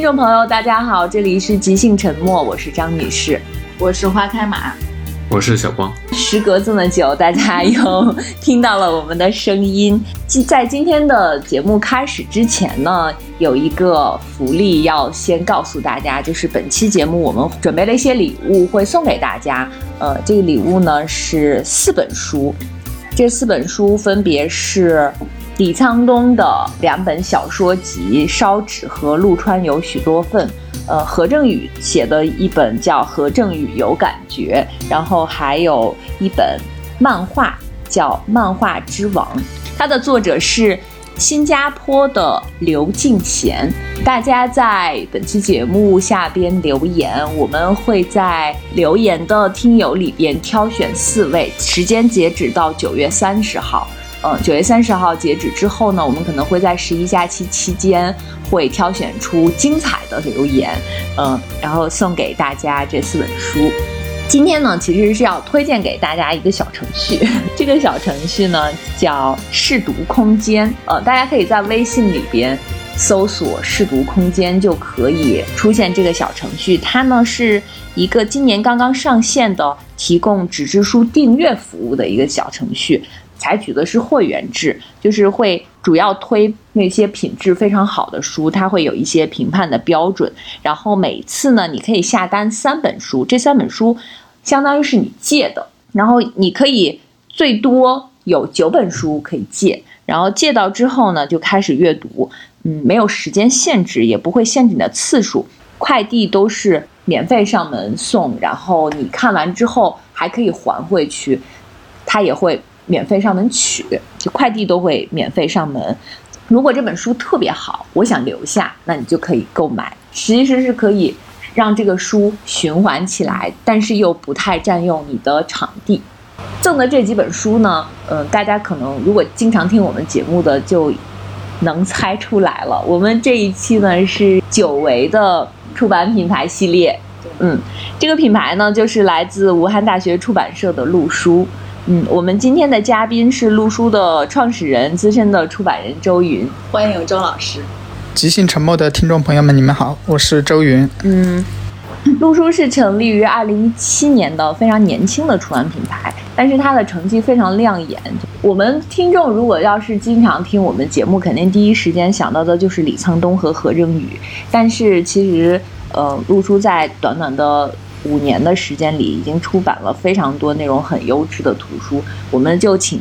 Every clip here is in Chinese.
听众朋友，大家好，这里是即兴沉默，我是张女士，我是花开马，我是小光。时隔这么久，大家又听到了我们的声音。在今天的节目开始之前呢，有一个福利要先告诉大家，就是本期节目我们准备了一些礼物会送给大家。呃，这个礼物呢是四本书，这四本书分别是。李沧东的两本小说集《烧纸》和《陆川有许多份》，呃，何正宇写的一本叫《何正宇有感觉》，然后还有一本漫画叫《漫画之王》，它的作者是新加坡的刘敬贤。大家在本期节目下边留言，我们会在留言的听友里边挑选四位，时间截止到九月三十号。嗯，九月三十号截止之后呢，我们可能会在十一假期期间会挑选出精彩的留言，嗯，然后送给大家这四本书。今天呢，其实是要推荐给大家一个小程序，这个小程序呢叫试读空间，呃，大家可以在微信里边搜索“试读空间”就可以出现这个小程序。它呢是一个今年刚刚上线的提供纸质书订阅服务的一个小程序。采取的是会员制，就是会主要推那些品质非常好的书，它会有一些评判的标准。然后每次呢，你可以下单三本书，这三本书相当于是你借的，然后你可以最多有九本书可以借，然后借到之后呢，就开始阅读。嗯，没有时间限制，也不会限制你的次数，快递都是免费上门送，然后你看完之后还可以还回去，它也会。免费上门取，就快递都会免费上门。如果这本书特别好，我想留下，那你就可以购买。其实是可以让这个书循环起来，但是又不太占用你的场地。赠的这几本书呢，呃，大家可能如果经常听我们节目的，就能猜出来了。我们这一期呢是久违的出版品牌系列，嗯，这个品牌呢就是来自武汉大学出版社的陆书。嗯，我们今天的嘉宾是陆书的创始人、资深的出版人周云，欢迎周老师。即兴沉默的听众朋友们，你们好，我是周云。嗯，陆书是成立于二零一七年的非常年轻的出版品牌，但是它的成绩非常亮眼。我们听众如果要是经常听我们节目，肯定第一时间想到的就是李沧东和何正宇。但是其实，呃，陆书在短短的。五年的时间里，已经出版了非常多内容很优质的图书。我们就请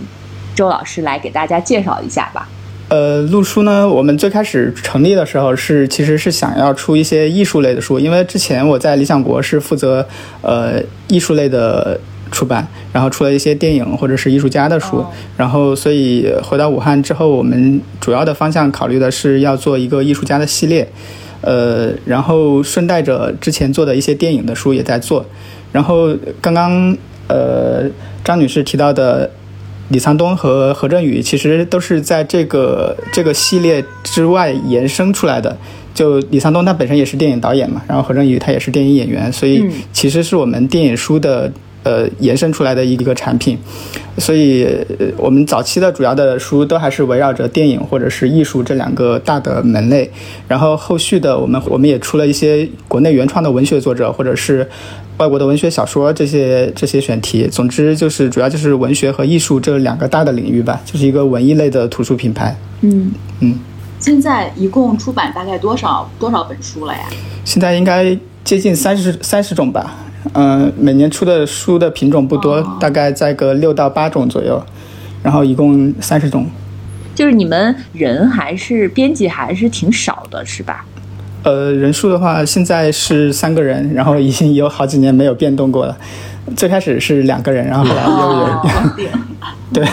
周老师来给大家介绍一下吧。呃，陆书呢，我们最开始成立的时候是其实是想要出一些艺术类的书，因为之前我在理想国是负责呃艺术类的出版，然后出了一些电影或者是艺术家的书，然后所以回到武汉之后，我们主要的方向考虑的是要做一个艺术家的系列。呃，然后顺带着之前做的一些电影的书也在做，然后刚刚呃张女士提到的李沧东和何振宇，其实都是在这个这个系列之外延伸出来的。就李沧东他本身也是电影导演嘛，然后何振宇他也是电影演员，所以其实是我们电影书的。呃，延伸出来的一个产品，所以我们早期的主要的书都还是围绕着电影或者是艺术这两个大的门类，然后后续的我们我们也出了一些国内原创的文学作者或者是外国的文学小说这些这些选题，总之就是主要就是文学和艺术这两个大的领域吧，就是一个文艺类的图书品牌。嗯嗯，现在一共出版大概多少多少本书了呀？现在应该接近三十三十种吧。嗯，每年出的书的品种不多，大概在个六到八种左右，然后一共三十种。就是你们人还是编辑还是挺少的，是吧？呃，人数的话，现在是三个人，然后已经有好几年没有变动过了。最开始是两个人，然后后来又有 对。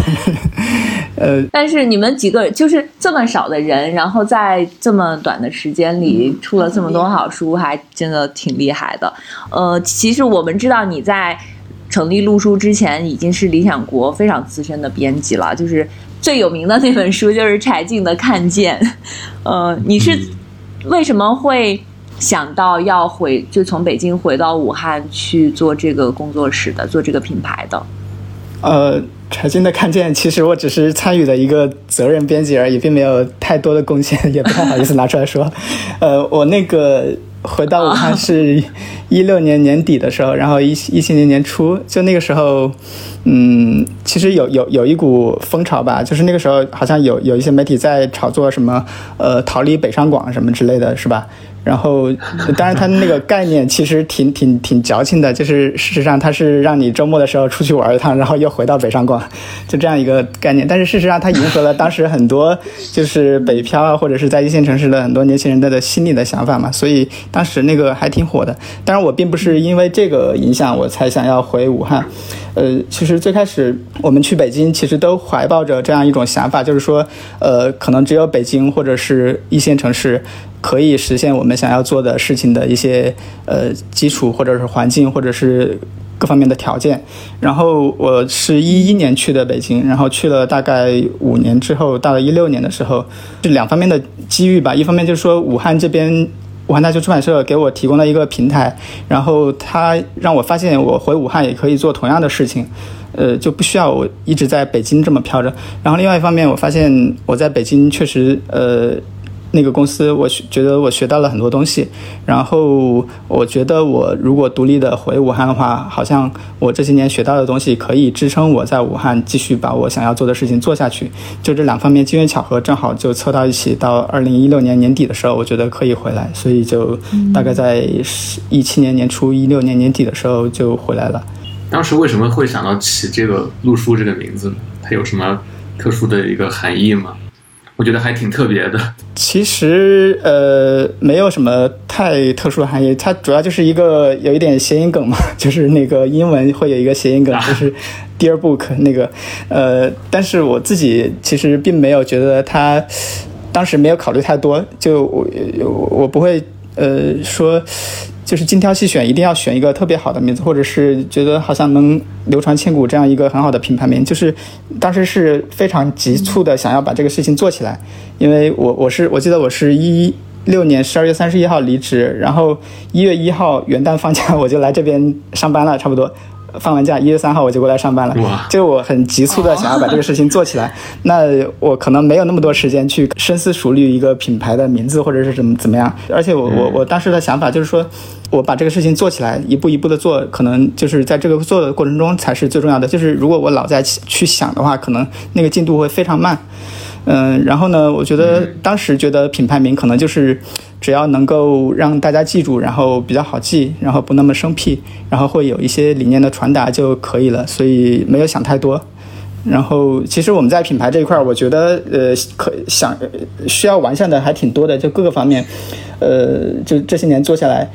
呃，但是你们几个就是这么少的人，然后在这么短的时间里出了这么多好书，还真的挺厉害的。呃，其实我们知道你在成立路书之前已经是理想国非常资深的编辑了，就是最有名的那本书就是柴静的《看见》。呃，你是为什么会想到要回就从北京回到武汉去做这个工作室的，做这个品牌的？呃，财经的看见，其实我只是参与的一个责任编辑而已，并没有太多的贡献，也不太好意思拿出来说。呃，我那个回到武汉是一六年年底的时候，然后一一七年年初，就那个时候，嗯，其实有有有一股风潮吧，就是那个时候好像有有一些媒体在炒作什么呃逃离北上广什么之类的，是吧？然后，当然，它那个概念其实挺 挺挺矫情的，就是事实上它是让你周末的时候出去玩一趟，然后又回到北上广，就这样一个概念。但是事实上，它迎合了当时很多就是北漂啊，或者是在一线城市的很多年轻人的的心理的想法嘛，所以当时那个还挺火的。当然，我并不是因为这个影响我才想要回武汉。呃，其实最开始我们去北京，其实都怀抱着这样一种想法，就是说，呃，可能只有北京或者是一线城市可以实现我们想要做的事情的一些呃基础，或者是环境，或者是各方面的条件。然后我是一一年去的北京，然后去了大概五年之后，到了一六年的时候，是两方面的机遇吧。一方面就是说武汉这边。武汉大学出版社给我提供了一个平台，然后他让我发现我回武汉也可以做同样的事情，呃，就不需要我一直在北京这么飘着。然后另外一方面，我发现我在北京确实，呃。那个公司，我学觉得我学到了很多东西，然后我觉得我如果独立的回武汉的话，好像我这些年学到的东西可以支撑我在武汉继续把我想要做的事情做下去。就这两方面机缘巧合，正好就凑到一起。到二零一六年年底的时候，我觉得可以回来，所以就大概在一七年年初、一六年年底的时候就回来了。当时为什么会想到起这个“陆叔”这个名字呢？它有什么特殊的一个含义吗？我觉得还挺特别的。其实呃，没有什么太特殊的含义，它主要就是一个有一点谐音梗嘛，就是那个英文会有一个谐音梗，就是 Dear Book 那个呃，但是我自己其实并没有觉得它当时没有考虑太多，就我我不会呃说。就是精挑细选，一定要选一个特别好的名字，或者是觉得好像能流传千古这样一个很好的品牌名。就是当时是非常急促的想要把这个事情做起来，因为我我是我记得我是一六年十二月三十一号离职，然后一月一号元旦放假 我就来这边上班了，差不多。放完假，一月三号我就过来上班了。就我很急促的想要把这个事情做起来，那我可能没有那么多时间去深思熟虑一个品牌的名字或者是怎么怎么样。而且我我我当时的想法就是说，我把这个事情做起来，一步一步的做，可能就是在这个做的过程中才是最重要的。就是如果我老在去想的话，可能那个进度会非常慢。嗯，然后呢，我觉得当时觉得品牌名可能就是。只要能够让大家记住，然后比较好记，然后不那么生僻，然后会有一些理念的传达就可以了。所以没有想太多。然后其实我们在品牌这一块，我觉得呃，可想需要完善的还挺多的，就各个方面，呃，就这些年做下来，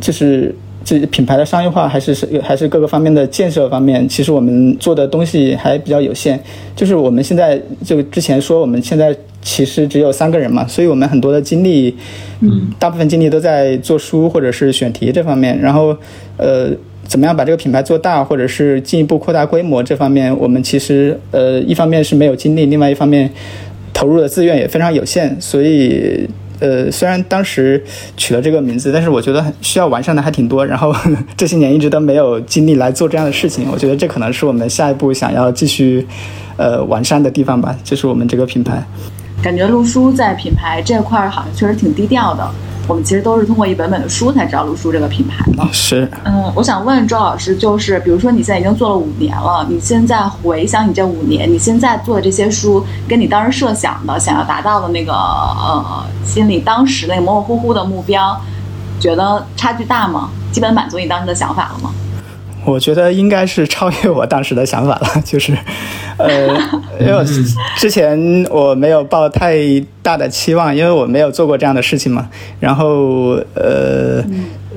就是。这品牌的商业化还是是还是各个方面的建设方面，其实我们做的东西还比较有限。就是我们现在就之前说，我们现在其实只有三个人嘛，所以我们很多的精力，嗯，大部分精力都在做书或者是选题这方面。然后，呃，怎么样把这个品牌做大，或者是进一步扩大规模这方面，我们其实呃，一方面是没有精力，另外一方面投入的资源也非常有限，所以。呃，虽然当时取了这个名字，但是我觉得需要完善的还挺多。然后 这些年一直都没有精力来做这样的事情，我觉得这可能是我们下一步想要继续呃完善的地方吧。就是我们这个品牌，感觉陆叔在品牌这块儿好像确实挺低调的。我们其实都是通过一本本的书才知道陆叔这个品牌的。是，嗯，我想问周老师，就是比如说你现在已经做了五年了，你现在回想你这五年，你现在做的这些书，跟你当时设想的、想要达到的那个呃，心里当时那个模模糊糊的目标，觉得差距大吗？基本满足你当时的想法了吗？我觉得应该是超越我当时的想法了，就是，呃，因为之前我没有抱太大的期望，因为我没有做过这样的事情嘛。然后，呃，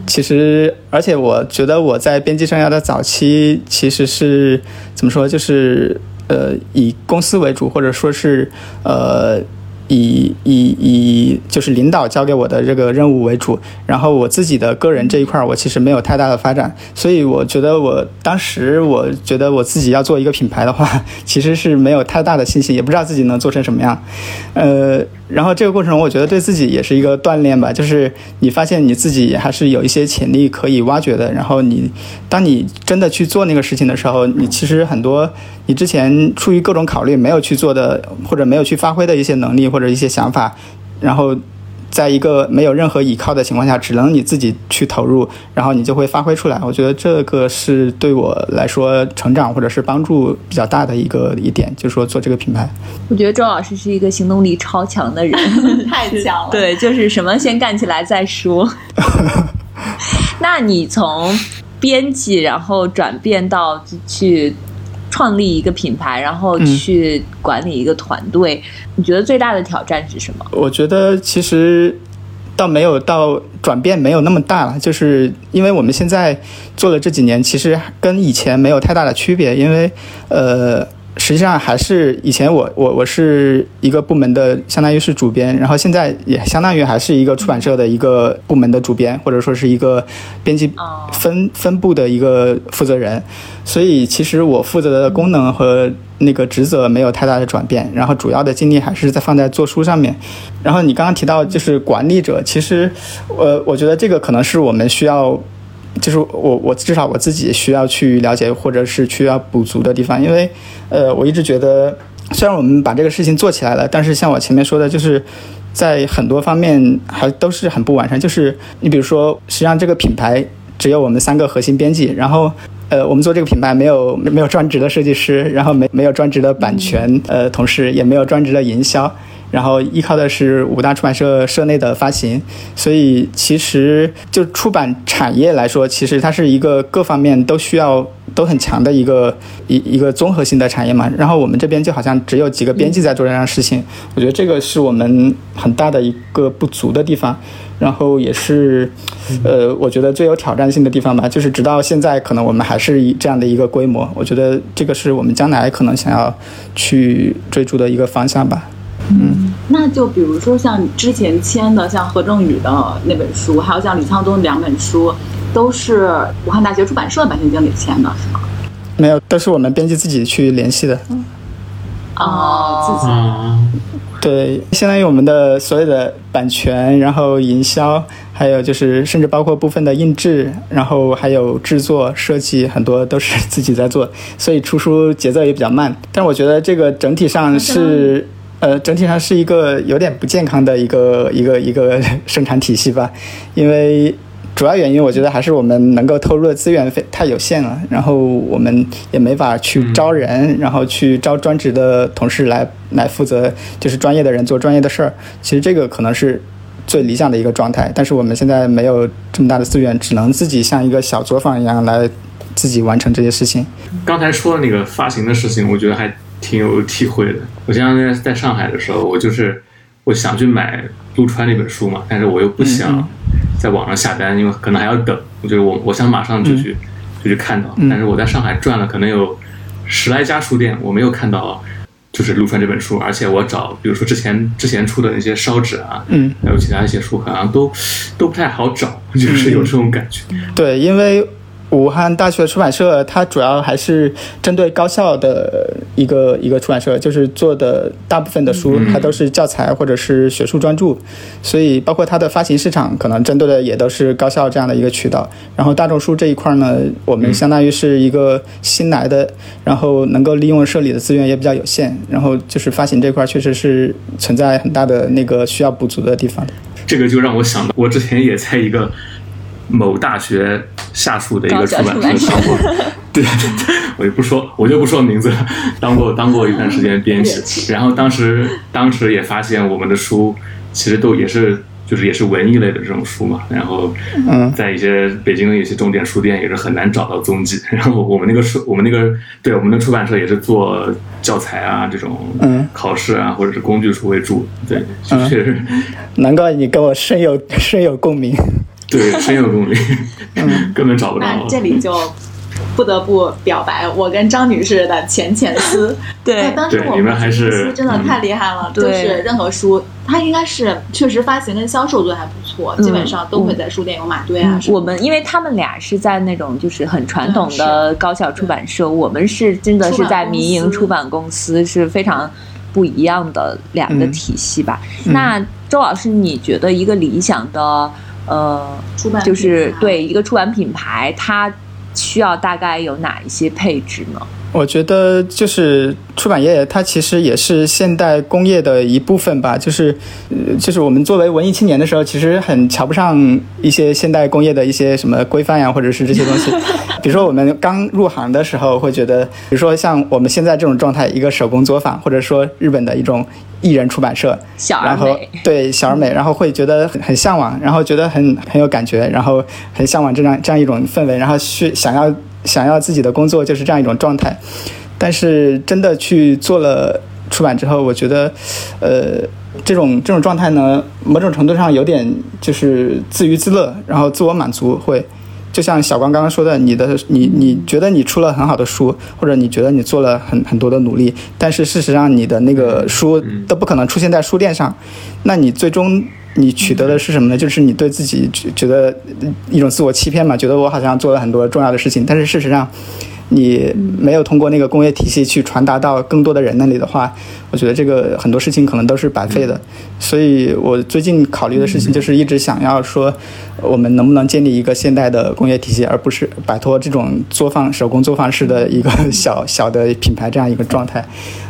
其实，而且我觉得我在编辑生涯的早期，其实是怎么说，就是呃，以公司为主，或者说是呃。以以以就是领导交给我的这个任务为主，然后我自己的个人这一块儿，我其实没有太大的发展，所以我觉得我当时我觉得我自己要做一个品牌的话，其实是没有太大的信心，也不知道自己能做成什么样。呃，然后这个过程，我觉得对自己也是一个锻炼吧，就是你发现你自己还是有一些潜力可以挖掘的。然后你，当你真的去做那个事情的时候，你其实很多你之前出于各种考虑没有去做的，或者没有去发挥的一些能力或者一些想法，然后。在一个没有任何依靠的情况下，只能你自己去投入，然后你就会发挥出来。我觉得这个是对我来说成长或者是帮助比较大的一个一点，就是说做这个品牌。我觉得周老师是一个行动力超强的人，太强了。对，就是什么先干起来再说。那你从编辑，然后转变到去。创立一个品牌，然后去管理一个团队，你觉得最大的挑战是什么？我觉得其实倒没有到转变没有那么大了，就是因为我们现在做了这几年，其实跟以前没有太大的区别，因为呃。实际上还是以前我我我是一个部门的，相当于是主编，然后现在也相当于还是一个出版社的一个部门的主编，或者说是一个编辑分分部的一个负责人，所以其实我负责的功能和那个职责没有太大的转变，然后主要的精力还是在放在做书上面。然后你刚刚提到就是管理者，其实呃，我觉得这个可能是我们需要。就是我我至少我自己需要去了解或者是需要补足的地方，因为，呃，我一直觉得，虽然我们把这个事情做起来了，但是像我前面说的，就是在很多方面还都是很不完善。就是你比如说，实际上这个品牌只有我们三个核心编辑，然后，呃，我们做这个品牌没有没有专职的设计师，然后没没有专职的版权呃同事，也没有专职的营销。然后依靠的是五大出版社社内的发行，所以其实就出版产业来说，其实它是一个各方面都需要都很强的一个一一个综合性的产业嘛。然后我们这边就好像只有几个编辑在做这样的事情，我觉得这个是我们很大的一个不足的地方，然后也是呃，我觉得最有挑战性的地方吧。就是直到现在，可能我们还是以这样的一个规模，我觉得这个是我们将来可能想要去追逐的一个方向吧。嗯，那就比如说像之前签的，像何正宇的那本书，还有像李沧东两本书，都是武汉大学出版社版权经理签的，是吗？没有，都是我们编辑自己去联系的。哦，自己。对，相当于我们的所有的版权，然后营销，还有就是甚至包括部分的印制，然后还有制作设计，很多都是 自己在做，所以出书节奏也比较慢。但我觉得这个整体上是。呃，整体上是一个有点不健康的一个一个一个生产体系吧，因为主要原因我觉得还是我们能够投入的资源非太有限了，然后我们也没法去招人，然后去招专职的同事来来负责，就是专业的人做专业的事儿。其实这个可能是最理想的一个状态，但是我们现在没有这么大的资源，只能自己像一个小作坊一样来自己完成这些事情。刚才说的那个发行的事情，我觉得还。挺有体会的。我前两天在上海的时候，我就是我想去买陆川那本书嘛，但是我又不想在网上下单，因为可能还要等。我觉得我我想马上就去就去看到，但是我在上海转了可能有十来家书店，我没有看到就是陆川这本书。而且我找，比如说之前之前出的那些烧纸啊，嗯，还有其他一些书，好像都都不太好找，就是有这种感觉。对，因为。武汉大学出版社，它主要还是针对高校的一个一个出版社，就是做的大部分的书，它都是教材或者是学术专著，所以包括它的发行市场，可能针对的也都是高校这样的一个渠道。然后大众书这一块呢，我们相当于是一个新来的，然后能够利用社里的资源也比较有限，然后就是发行这块确实是存在很大的那个需要补足的地方。这个就让我想到，我之前也在一个。某大学下属的一个出版社当过，对对 对，我就不说，我就不说名字了。当过当过一段时间编辑，然后当时当时也发现我们的书其实都也是就是也是文艺类的这种书嘛。然后在一些北京的一些重点书店也是很难找到踪迹。然后我们那个书，我们那个对我们的出版社也是做教材啊这种考试啊或者是工具书为主。对，确实。难怪你跟我深有深有共鸣。对，深有共鸣，根本找不到。那这里就不得不表白我跟张女士的浅浅思。对，当时我们还是真的太厉害了，就是任何书，它应该是确实发行跟销售做的还不错，基本上都会在书店有码堆啊。我们因为他们俩是在那种就是很传统的高校出版社，我们是真的是在民营出版公司，是非常。不一样的两个体系吧。那周老师，你觉得一个理想的呃，出版就是对一个出版品牌，它需要大概有哪一些配置呢？我觉得就是出版业，它其实也是现代工业的一部分吧。就是，呃，就是我们作为文艺青年的时候，其实很瞧不上一些现代工业的一些什么规范呀，或者是这些东西。比如说我们刚入行的时候，会觉得，比如说像我们现在这种状态，一个手工作坊，或者说日本的一种艺人出版社，然后对小而美，然后会觉得很很向往，然后觉得很很有感觉，然后很向往这样这样一种氛围，然后去想要。想要自己的工作就是这样一种状态，但是真的去做了出版之后，我觉得，呃，这种这种状态呢，某种程度上有点就是自娱自乐，然后自我满足，会就像小光刚刚说的，你的你你觉得你出了很好的书，或者你觉得你做了很很多的努力，但是事实上你的那个书都不可能出现在书店上，那你最终。你取得的是什么呢？就是你对自己觉得一种自我欺骗嘛，觉得我好像做了很多重要的事情，但是事实上。你没有通过那个工业体系去传达到更多的人那里的话，我觉得这个很多事情可能都是白费的。所以我最近考虑的事情就是一直想要说，我们能不能建立一个现代的工业体系，而不是摆脱这种作坊手工作坊式的一个 小小的品牌这样一个状态。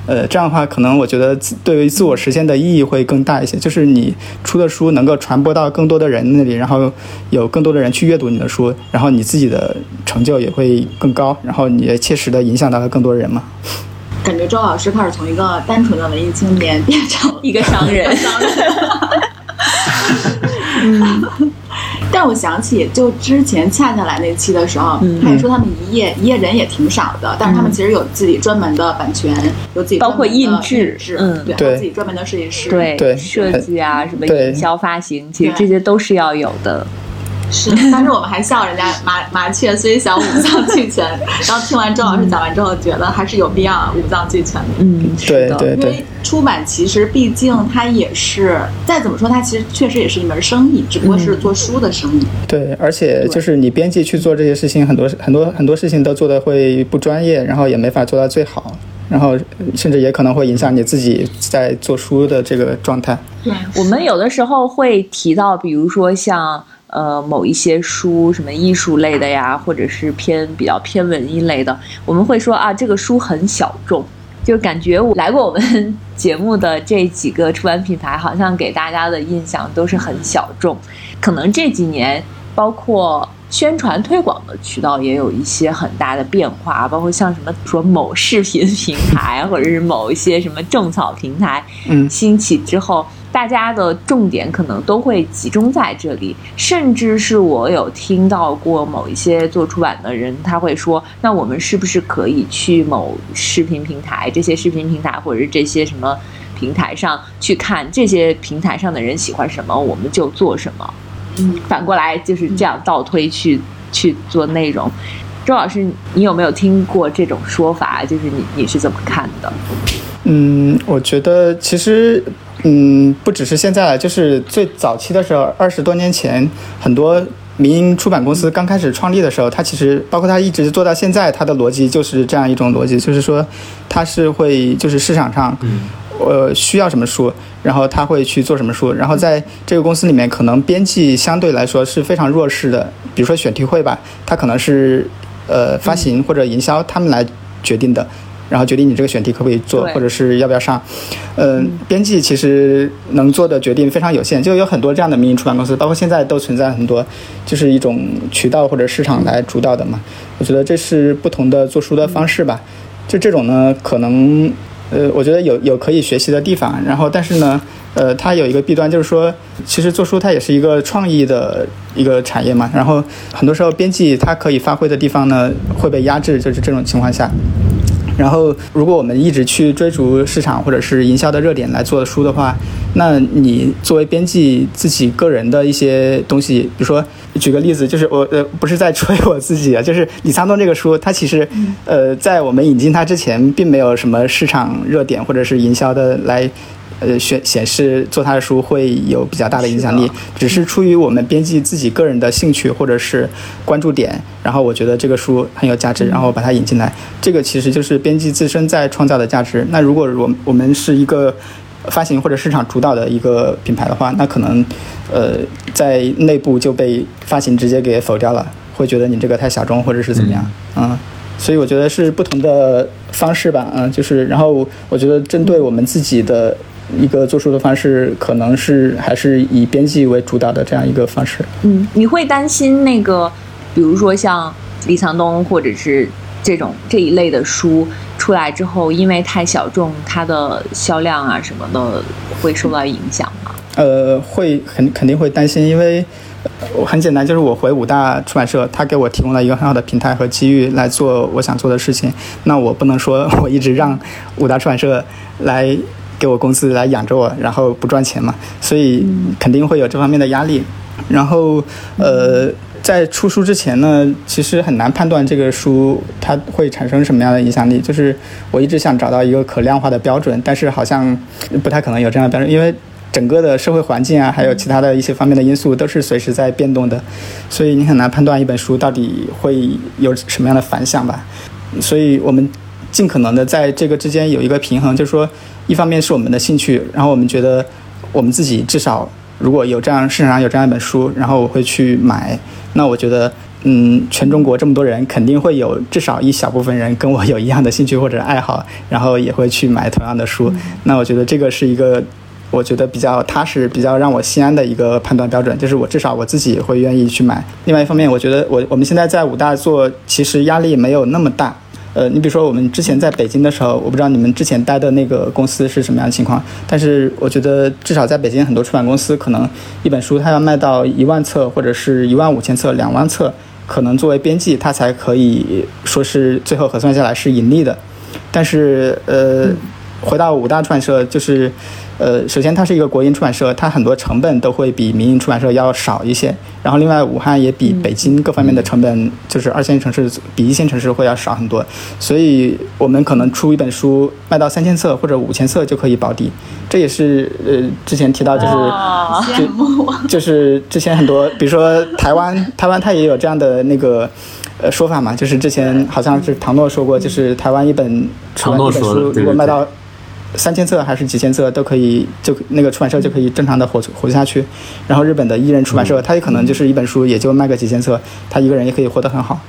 呃，这样的话，可能我觉得对于自我实现的意义会更大一些。就是你出的书能够传播到更多的人那里，然后有更多的人去阅读你的书，然后你自己的成就也会更高，然后。你也切实的影响到了更多人嘛？感觉周老师开始从一个单纯的文艺青年变成一个商人。商人。嗯，但我想起，就之前恰恰来那期的时候，他也说他们一页一页人也挺少的，但是他们其实有自己专门的版权，有自己包括印制，嗯，对，有自己专门的设计师，对设计啊，什么营销发行，其实这些都是要有的。是，但是我们还笑人家麻麻雀虽小五脏俱全。然后听完周老师讲完之后，觉得还是有必要五脏俱全的。嗯，对对对。因为出版其实毕竟它也是再怎么说，它其实确实也是一门生意，只不过是做书的生意。对，而且就是你编辑去做这些事情，很多很多很多事情都做的会不专业，然后也没法做到最好，然后甚至也可能会影响你自己在做书的这个状态。对，我们有的时候会提到，比如说像。呃，某一些书，什么艺术类的呀，或者是偏比较偏文艺类的，我们会说啊，这个书很小众，就感觉我来过我们节目的这几个出版品牌，好像给大家的印象都是很小众。可能这几年，包括宣传推广的渠道也有一些很大的变化，包括像什么说某视频平台，或者是某一些什么种草平台，嗯，兴起之后。大家的重点可能都会集中在这里，甚至是我有听到过某一些做出版的人，他会说：“那我们是不是可以去某视频平台？这些视频平台或者是这些什么平台上去看这些平台上的人喜欢什么，我们就做什么。”嗯，反过来就是这样倒推去去做内容。周老师，你有没有听过这种说法？就是你你是怎么看的？嗯，我觉得其实。嗯，不只是现在，就是最早期的时候，二十多年前，很多民营出版公司刚开始创立的时候，它其实包括它一直做到现在，它的逻辑就是这样一种逻辑，就是说，它是会就是市场上，呃，需要什么书，然后他会去做什么书，然后在这个公司里面，可能编辑相对来说是非常弱势的，比如说选题会吧，它可能是呃发行或者营销他们来决定的。然后决定你这个选题可不可以做，或者是要不要上。嗯，编辑其实能做的决定非常有限，就有很多这样的民营出版公司，包括现在都存在很多，就是一种渠道或者市场来主导的嘛。我觉得这是不同的做书的方式吧。就这种呢，可能呃，我觉得有有可以学习的地方。然后，但是呢，呃，它有一个弊端，就是说，其实做书它也是一个创意的一个产业嘛。然后很多时候，编辑它可以发挥的地方呢，会被压制，就是这种情况下。然后，如果我们一直去追逐市场或者是营销的热点来做的书的话，那你作为编辑自己个人的一些东西，比如说举个例子，就是我呃不是在吹我自己啊，就是李沧东这个书，它其实呃在我们引进它之前，并没有什么市场热点或者是营销的来呃显显示做他的书会有比较大的影响力，只是出于我们编辑自己个人的兴趣或者是关注点，然后我觉得这个书很有价值，然后把它引进来，这个其实就是编辑自身在创造的价值。那如果我我们是一个发行或者市场主导的一个品牌的话，那可能呃在内部就被发行直接给否掉了，会觉得你这个太小众或者是怎么样，嗯。所以我觉得是不同的方式吧，嗯，就是然后我觉得针对我们自己的一个做书的方式，可能是还是以编辑为主导的这样一个方式。嗯，你会担心那个，比如说像李沧东或者是这种这一类的书出来之后，因为太小众，它的销量啊什么的会受到影响吗？呃，会肯肯定会担心，因为。我很简单，就是我回五大出版社，他给我提供了一个很好的平台和机遇来做我想做的事情。那我不能说我一直让五大出版社来给我工资来养着我，然后不赚钱嘛。所以肯定会有这方面的压力。然后呃，在出书之前呢，其实很难判断这个书它会产生什么样的影响力。就是我一直想找到一个可量化的标准，但是好像不太可能有这样的标准，因为。整个的社会环境啊，还有其他的一些方面的因素，都是随时在变动的，所以你很难判断一本书到底会有什么样的反响吧。所以我们尽可能的在这个之间有一个平衡，就是说，一方面是我们的兴趣，然后我们觉得我们自己至少如果有这样市场上有这样一本书，然后我会去买，那我觉得，嗯，全中国这么多人，肯定会有至少一小部分人跟我有一样的兴趣或者爱好，然后也会去买同样的书。那我觉得这个是一个。我觉得比较踏实、比较让我心安的一个判断标准，就是我至少我自己会愿意去买。另外一方面，我觉得我我们现在在武大做，其实压力没有那么大。呃，你比如说我们之前在北京的时候，我不知道你们之前待的那个公司是什么样的情况，但是我觉得至少在北京很多出版公司，可能一本书它要卖到一万册或者是一万五千册、两万册，可能作为编辑它才可以说是最后核算下来是盈利的。但是呃，回到五大出版社就是。呃，首先它是一个国营出版社，它很多成本都会比民营出版社要少一些。然后另外，武汉也比北京各方面的成本，就是二线城市比一线城市会要少很多。所以我们可能出一本书卖到三千册或者五千册就可以保底。这也是呃之前提到就是就就是之前很多，比如说台湾，台湾它也有这样的那个呃说法嘛，就是之前好像是唐诺说过，就是台湾一本出版一本书如果卖到。三千册还是几千册都可以，就那个出版社就可以正常的活活下去。然后日本的艺人出版社，他也可能就是一本书也就卖个几千册，他一个人也可以活得很好。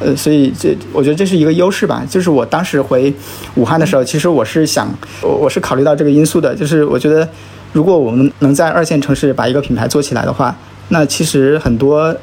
呃，所以这我觉得这是一个优势吧。就是我当时回武汉的时候，其实我是想，我我是考虑到这个因素的。就是我觉得，如果我们能在二线城市把一个品牌做起来的话，那其实很多。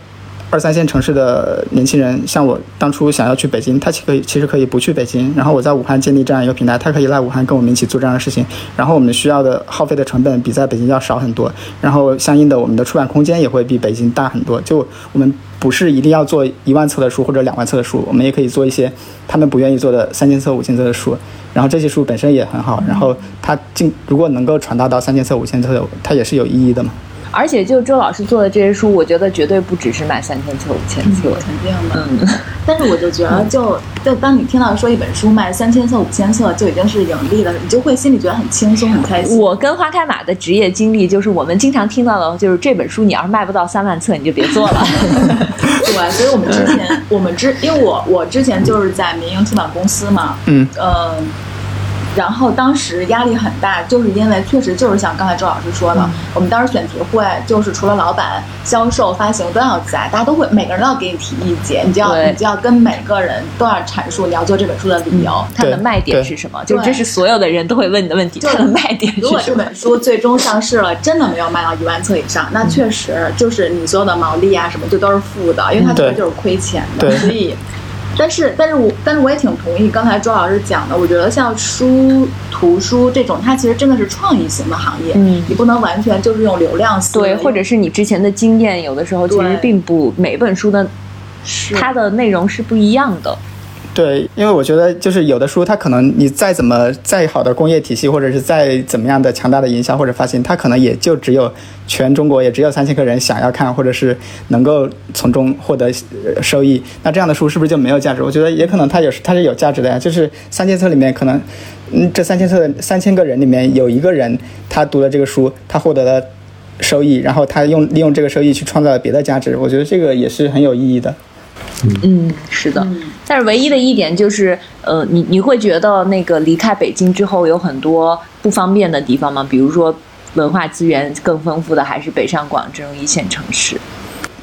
二三线城市的年轻人，像我当初想要去北京，他其可以其实可以不去北京，然后我在武汉建立这样一个平台，他可以来武汉跟我们一起做这样的事情，然后我们需要的耗费的成本比在北京要少很多，然后相应的我们的出版空间也会比北京大很多。就我们不是一定要做一万册的书或者两万册的书，我们也可以做一些他们不愿意做的三千册、五千册的书，然后这些书本身也很好，然后它进如果能够传达到三千册、五千册，它也是有意义的嘛。而且，就周老师做的这些书，我觉得绝对不只是卖三千册、五千册，肯定的。嗯，但是我就觉得，就就当你听到说一本书卖三千册、五千册就已经是盈利了，你就会心里觉得很轻松、很开心。我跟花开马的职业经历就是，我们经常听到的就是这本书你要是卖不到三万册，你就别做了。对，所以我们之前，我们之，因为我我之前就是在民营出版公司嘛，嗯，呃。然后当时压力很大，就是因为确实就是像刚才周老师说的，我们当时选题会就是除了老板、销售、发行都要在，大家都会每个人都要给你提意见，你就要你就要跟每个人都要阐述你要做这本书的理由，它的卖点是什么？就这是所有的人都会问你的问题，它的卖点是什么？如果这本书最终上市了，真的没有卖到一万册以上，那确实就是你所有的毛利啊什么就都是负的，因为它确实就是亏钱的，所以。但是，但是我，但是我也挺同意刚才周老师讲的。我觉得像书、图书这种，它其实真的是创意型的行业。嗯，你不能完全就是用流量思维，对，或者是你之前的经验，有的时候其实并不每本书的它的内容是不一样的。对，因为我觉得就是有的书，它可能你再怎么再好的工业体系，或者是再怎么样的强大的营销或者发行，它可能也就只有全中国也只有三千个人想要看，或者是能够从中获得收益。那这样的书是不是就没有价值？我觉得也可能它有它是有价值的呀。就是三千册里面可能，嗯，这三千册三千个人里面有一个人他读了这个书，他获得了收益，然后他用利用这个收益去创造了别的价值。我觉得这个也是很有意义的。嗯，是的，但是唯一的一点就是，呃，你你会觉得那个离开北京之后有很多不方便的地方吗？比如说文化资源更丰富的还是北上广这种一线城市？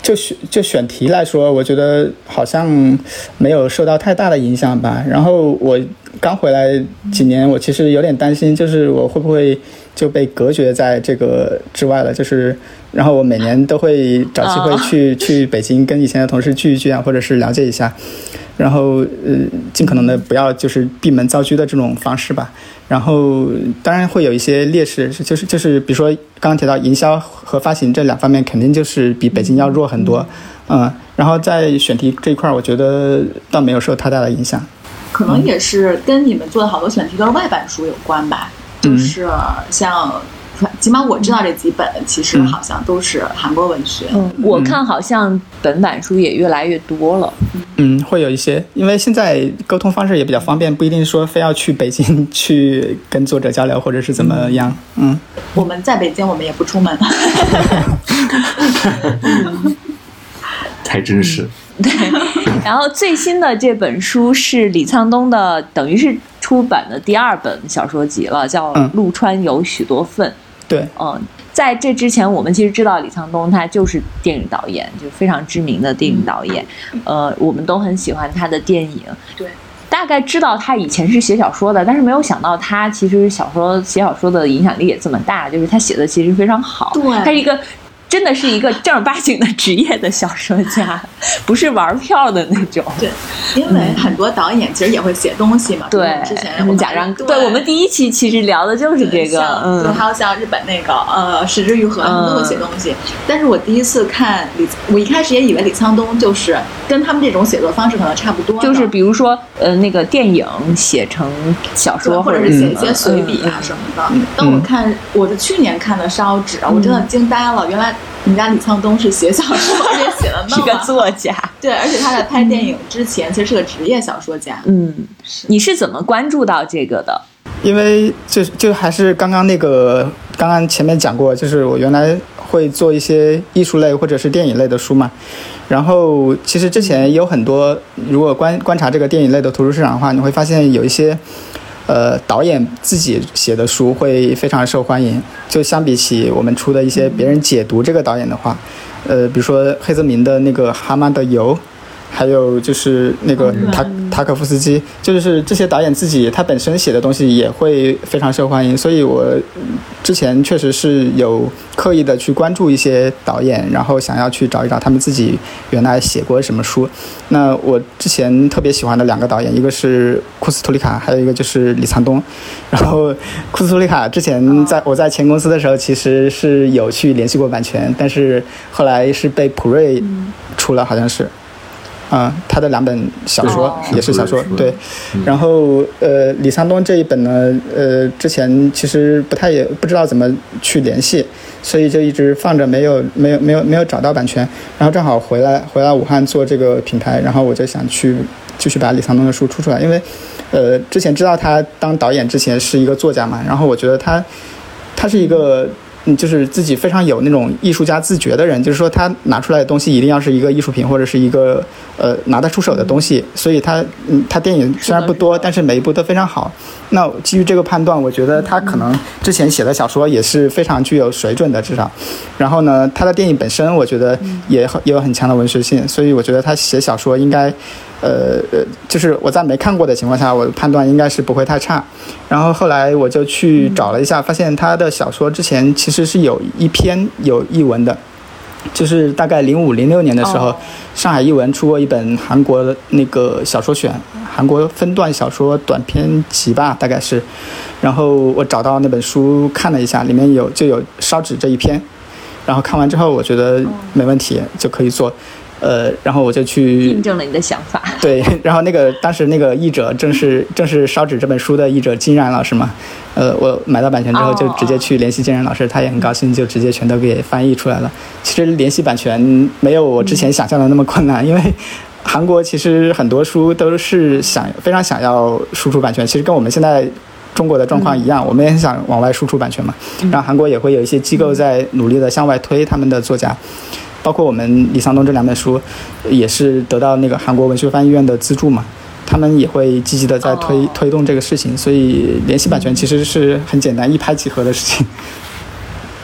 就选就选题来说，我觉得好像没有受到太大的影响吧。然后我刚回来几年，我其实有点担心，就是我会不会就被隔绝在这个之外了？就是。然后我每年都会找机会去 去北京跟以前的同事聚一聚啊，或者是了解一下，然后呃尽可能的不要就是闭门造车的这种方式吧。然后当然会有一些劣势，就是就是比如说刚刚提到营销和发行这两方面，肯定就是比北京要弱很多，嗯。然后在选题这一块，我觉得倒没有受太大的影响。可能也是跟你们做的好多选题都是外版书有关吧，就是像。起码我知道这几本，其实好像都是韩国文学。嗯，我看好像本版书也越来越多了。嗯，会有一些，因为现在沟通方式也比较方便，不一定说非要去北京去跟作者交流，或者是怎么样。嗯，我们在北京，我们也不出门。太真实。对，然后最新的这本书是李沧东的，等于是出版的第二本小说集了，叫《陆川有许多份》。对，嗯，在这之前，我们其实知道李沧东他就是电影导演，就非常知名的电影导演。呃，我们都很喜欢他的电影。对，大概知道他以前是写小说的，但是没有想到他其实小说写小说的影响力也这么大，就是他写的其实非常好。对，他一个。真的是一个正儿八经的职业的小说家，不是玩票的那种。对，因为很多导演其实也会写东西嘛。对，之前我们贾樟，对我们第一期其实聊的就是这个。嗯，还有像日本那个呃石之愈合，他们都会写东西。但是我第一次看李，我一开始也以为李沧东就是跟他们这种写作方式可能差不多。就是比如说呃那个电影写成小说，或者是写一些随笔啊什么的。当我看我是去年看的《烧纸》，我真的惊呆了，原来。人家李沧东是写小说，而且写了那么是个作家，对，而且他在拍电影之前其实是个职业小说家。嗯，是。你是怎么关注到这个的？因为就就还是刚刚那个，刚刚前面讲过，就是我原来会做一些艺术类或者是电影类的书嘛。然后其实之前有很多，如果观观察这个电影类的图书市场的话，你会发现有一些。呃，导演自己写的书会非常受欢迎。就相比起我们出的一些别人解读这个导演的话，呃，比如说黑泽明的那个《蛤蟆的油》。还有就是那个塔塔可夫斯基，就是这些导演自己他本身写的东西也会非常受欢迎，所以我之前确实是有刻意的去关注一些导演，然后想要去找一找他们自己原来写过什么书。那我之前特别喜欢的两个导演，一个是库斯图里卡，还有一个就是李沧东。然后库斯图里卡之前在我在前公司的时候，其实是有去联系过版权，但是后来是被普瑞出了，好像是。嗯，他的两本小说也是小说，对。然后，呃，李沧东这一本呢，呃，之前其实不太也不知道怎么去联系，所以就一直放着，没有没有没有没有找到版权。然后正好回来回来武汉做这个品牌，然后我就想去继续把李沧东的书出出来，因为，呃，之前知道他当导演之前是一个作家嘛，然后我觉得他他是一个。嗯，就是自己非常有那种艺术家自觉的人，就是说他拿出来的东西一定要是一个艺术品或者是一个呃拿得出手的东西。所以他嗯，他电影虽然不多，但是每一部都非常好。那基于这个判断，我觉得他可能之前写的小说也是非常具有水准的，至少。然后呢，他的电影本身我觉得也很也有很强的文学性，所以我觉得他写小说应该。呃呃，就是我在没看过的情况下，我判断应该是不会太差。然后后来我就去找了一下，发现他的小说之前其实是有一篇有译文的，就是大概零五零六年的时候，上海译文出过一本韩国的那个小说选，韩国分段小说短篇集吧，大概是。然后我找到那本书看了一下，里面有就有烧纸这一篇。然后看完之后，我觉得没问题，就可以做。呃，然后我就去印证了你的想法。对，然后那个当时那个译者正是正是《烧纸》这本书的译者金然老师嘛，呃，我买到版权之后就直接去联系金然老师，他也很高兴，就直接全都给翻译出来了。其实联系版权没有我之前想象的那么困难，因为韩国其实很多书都是想非常想要输出版权，其实跟我们现在中国的状况一样，我们也想往外输出版权嘛。然后韩国也会有一些机构在努力的向外推他们的作家。包括我们李沧东这两本书，也是得到那个韩国文学翻译院的资助嘛，他们也会积极的在推推动这个事情，所以联系版权其实是很简单一拍即合的事情。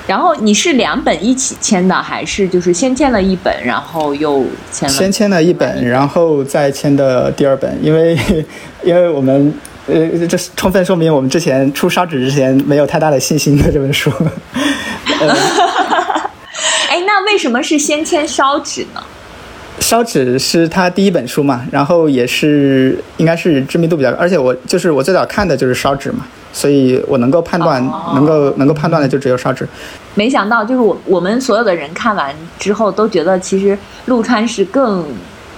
然后你是两本一起签的，还是就是先签了一本，然后又签了？先签了一本，然后再签的第二本，因为 因为我们呃，这充分说明我们之前出烧纸之前没有太大的信心的这本书。哎，那为什么是先签烧纸呢？烧纸是他第一本书嘛，然后也是应该是知名度比较高，而且我就是我最早看的就是烧纸嘛，所以我能够判断，能够能够判断的就只有烧纸。没想到，就是我我们所有的人看完之后都觉得，其实陆川是更。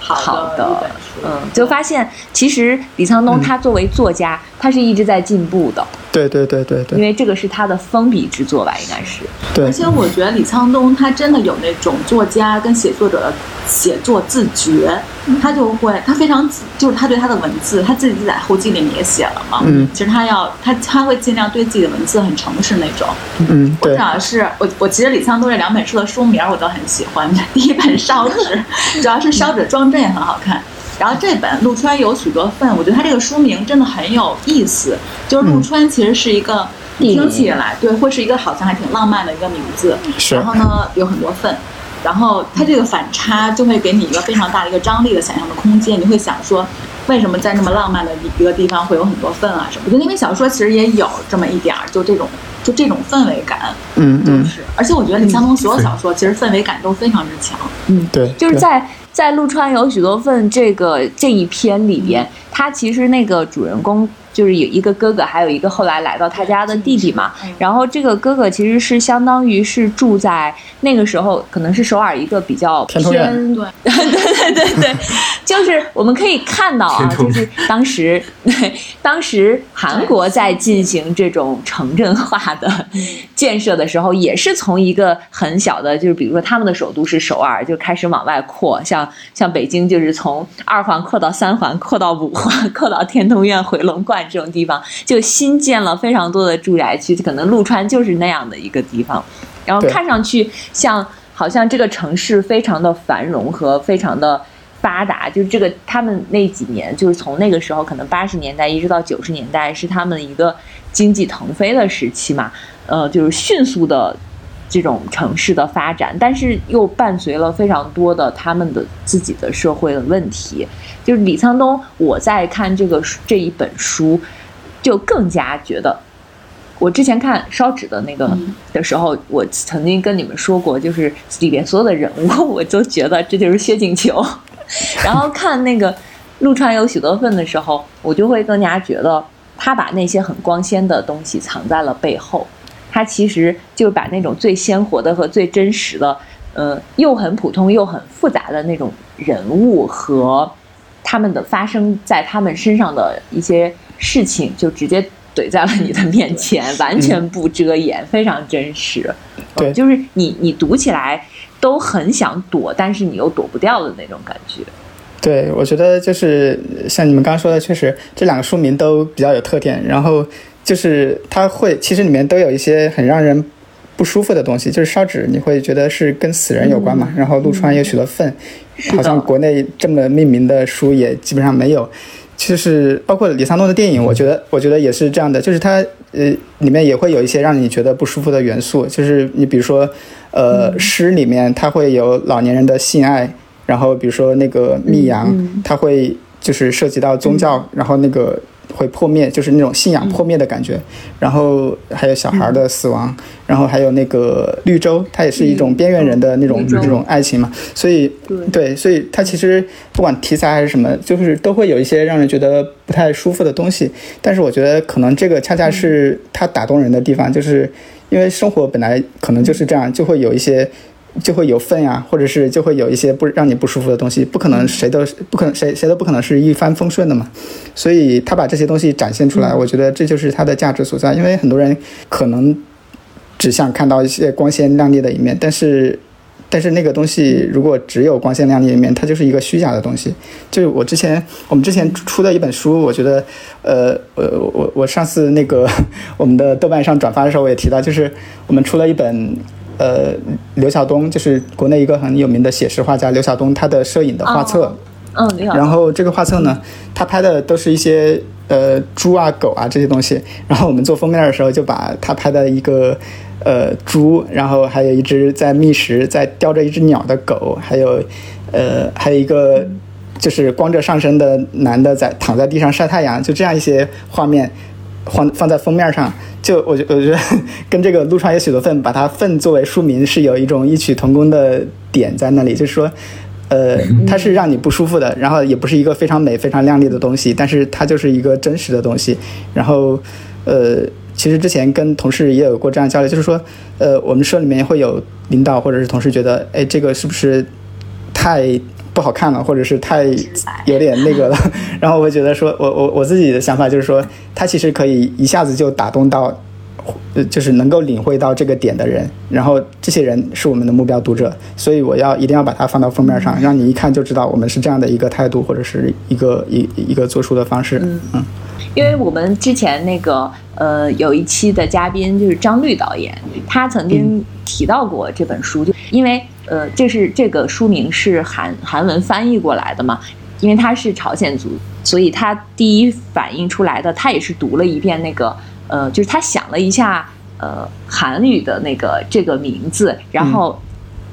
好的，嗯，就发现其实李沧东他作为作家，他是一直在进步的。对对对对对，因为这个是他的封笔之作吧，应该是。对。而且我觉得李沧东他真的有那种作家跟写作者的写作自觉，他就会他非常就是他对他的文字，他自己在后记里面也写了嘛。嗯。其实他要他他会尽量对自己的文字很诚实那种。嗯。我想的是我我其实李沧东这两本书的书名我都很喜欢，第一本《烧纸》，主要是烧纸装帧也很好看。然后这本陆川有许多份，我觉得它这个书名真的很有意思。就是陆川其实是一个听起来对，会是一个好像还挺浪漫的一个名字。是。然后呢，有很多份，然后它这个反差就会给你一个非常大的一个张力的想象的空间。你会想说，为什么在那么浪漫的一个地方会有很多份啊什么？我觉得因为小说其实也有这么一点儿，就这种就这种氛围感。嗯嗯。是。而且我觉得李沧东所有小说其实氛围感都非常之强。嗯，对。就是在。在陆川有许多份这个这一篇里边，他其实那个主人公。就是有一个哥哥，还有一个后来来到他家的弟弟嘛。然后这个哥哥其实是相当于是住在那个时候，可能是首尔一个比较偏 对。对对对对，就是我们可以看到啊，就是当时对当时韩国在进行这种城镇化的建设的时候，也是从一个很小的，就是比如说他们的首都是首尔，就开始往外扩，像像北京就是从二环扩到三环，扩到五环，扩到天通苑、回龙观。这种地方就新建了非常多的住宅区，可能陆川就是那样的一个地方，然后看上去像好像这个城市非常的繁荣和非常的发达，就是这个他们那几年就是从那个时候可能八十年代一直到九十年代是他们一个经济腾飞的时期嘛，呃，就是迅速的。这种城市的发展，但是又伴随了非常多的他们的自己的社会的问题。就是李沧东，我在看这个这一本书，就更加觉得，我之前看烧纸的那个的时候，我曾经跟你们说过，就是里边所有的人物，我都觉得这就是薛景求。然后看那个陆川有许多份的时候，我就会更加觉得他把那些很光鲜的东西藏在了背后。他其实就把那种最鲜活的和最真实的，呃，又很普通又很复杂的那种人物和他们的发生在他们身上的一些事情，就直接怼在了你的面前，完全不遮掩，非常真实。对，就是你你读起来都很想躲，但是你又躲不掉的那种感觉。对，我觉得就是像你们刚刚说的，确实这两个书名都比较有特点，然后。就是它会，其实里面都有一些很让人不舒服的东西。就是烧纸，你会觉得是跟死人有关嘛？然后陆川有许多份，好像国内这么命名的书也基本上没有。就是包括李沧东的电影，我觉得，我觉得也是这样的。就是它呃里面也会有一些让你觉得不舒服的元素。就是你比如说，呃，诗里面它会有老年人的性爱，然后比如说那个密阳，它会就是涉及到宗教，然后那个。会破灭，就是那种信仰破灭的感觉。然后还有小孩的死亡，然后还有那个绿洲，它也是一种边缘人的那种那种爱情嘛。所以对，所以它其实不管题材还是什么，就是都会有一些让人觉得不太舒服的东西。但是我觉得可能这个恰恰是它打动人的地方，就是因为生活本来可能就是这样，就会有一些就会有粪呀，或者是就会有一些不让你不舒服的东西，不可能谁都不可能谁谁都不可能是一帆风顺的嘛。所以他把这些东西展现出来，我觉得这就是它的价值所在。因为很多人可能只想看到一些光鲜亮丽的一面，但是但是那个东西如果只有光鲜亮丽的一面，它就是一个虚假的东西。就是我之前我们之前出的一本书，我觉得呃呃我我上次那个我们的豆瓣上转发的时候，我也提到，就是我们出了一本。呃，刘晓东就是国内一个很有名的写实画家，刘晓东他的摄影的画册，嗯，然后这个画册呢，他拍的都是一些呃猪啊狗啊这些东西，然后我们做封面的时候就把他拍的一个呃猪，然后还有一只在觅食在叼着一只鸟的狗，还有呃还有一个就是光着上身的男的在躺在地上晒太阳，就这样一些画面放放在封面上。就我觉我觉得 跟这个陆川有许多份，把它份作为书名是有一种异曲同工的点在那里，就是说，呃，它是让你不舒服的，然后也不是一个非常美、非常亮丽的东西，但是它就是一个真实的东西。然后，呃，其实之前跟同事也有过这样交流，就是说，呃，我们社里面会有领导或者是同事觉得，哎，这个是不是太？不好看了，或者是太有点那个了，然后我觉得说，我我我自己的想法就是说，他其实可以一下子就打动到，呃，就是能够领会到这个点的人，然后这些人是我们的目标读者，所以我要一定要把它放到封面上，让你一看就知道我们是这样的一个态度，或者是一个一一个做书的方式。嗯，因为我们之前那个呃有一期的嘉宾就是张律导演，他曾经提到过这本书，就因为。呃，这是这个书名是韩韩文翻译过来的嘛？因为他是朝鲜族，所以他第一反应出来的，他也是读了一遍那个，呃，就是他想了一下，呃，韩语的那个这个名字，然后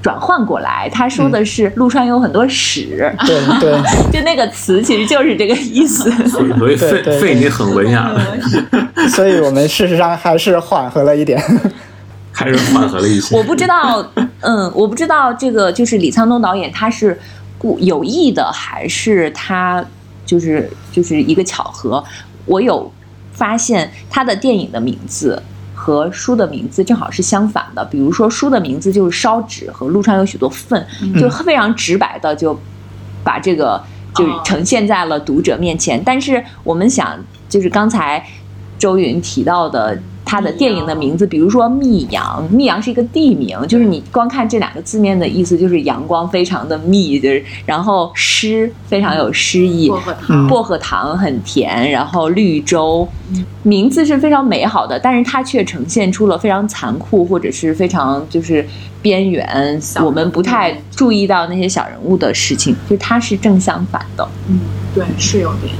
转换过来，他说的是陆川有很多屎，对对，就那个词其实就是这个意思。所以费费你很文雅，所以我们事实上还是缓和了一点。还是缓和了一些。我不知道，嗯，我不知道这个就是李沧东导演他是故有意的，还是他就是就是一个巧合。我有发现他的电影的名字和书的名字正好是相反的。比如说书的名字就是烧纸和路上有许多粪，就非常直白的就把这个就呈现在了读者面前。但是我们想，就是刚才周云提到的。他的电影的名字，比如说《密阳》，密阳是一个地名，就是你光看这两个字面的意思，就是阳光非常的密，就是然后诗非常有诗意，薄荷糖，薄荷糖很甜，然后绿洲，名字是非常美好的，但是它却呈现出了非常残酷或者是非常就是边缘，我们不太注意到那些小人物的事情，就它是正相反的。嗯，对，是有点。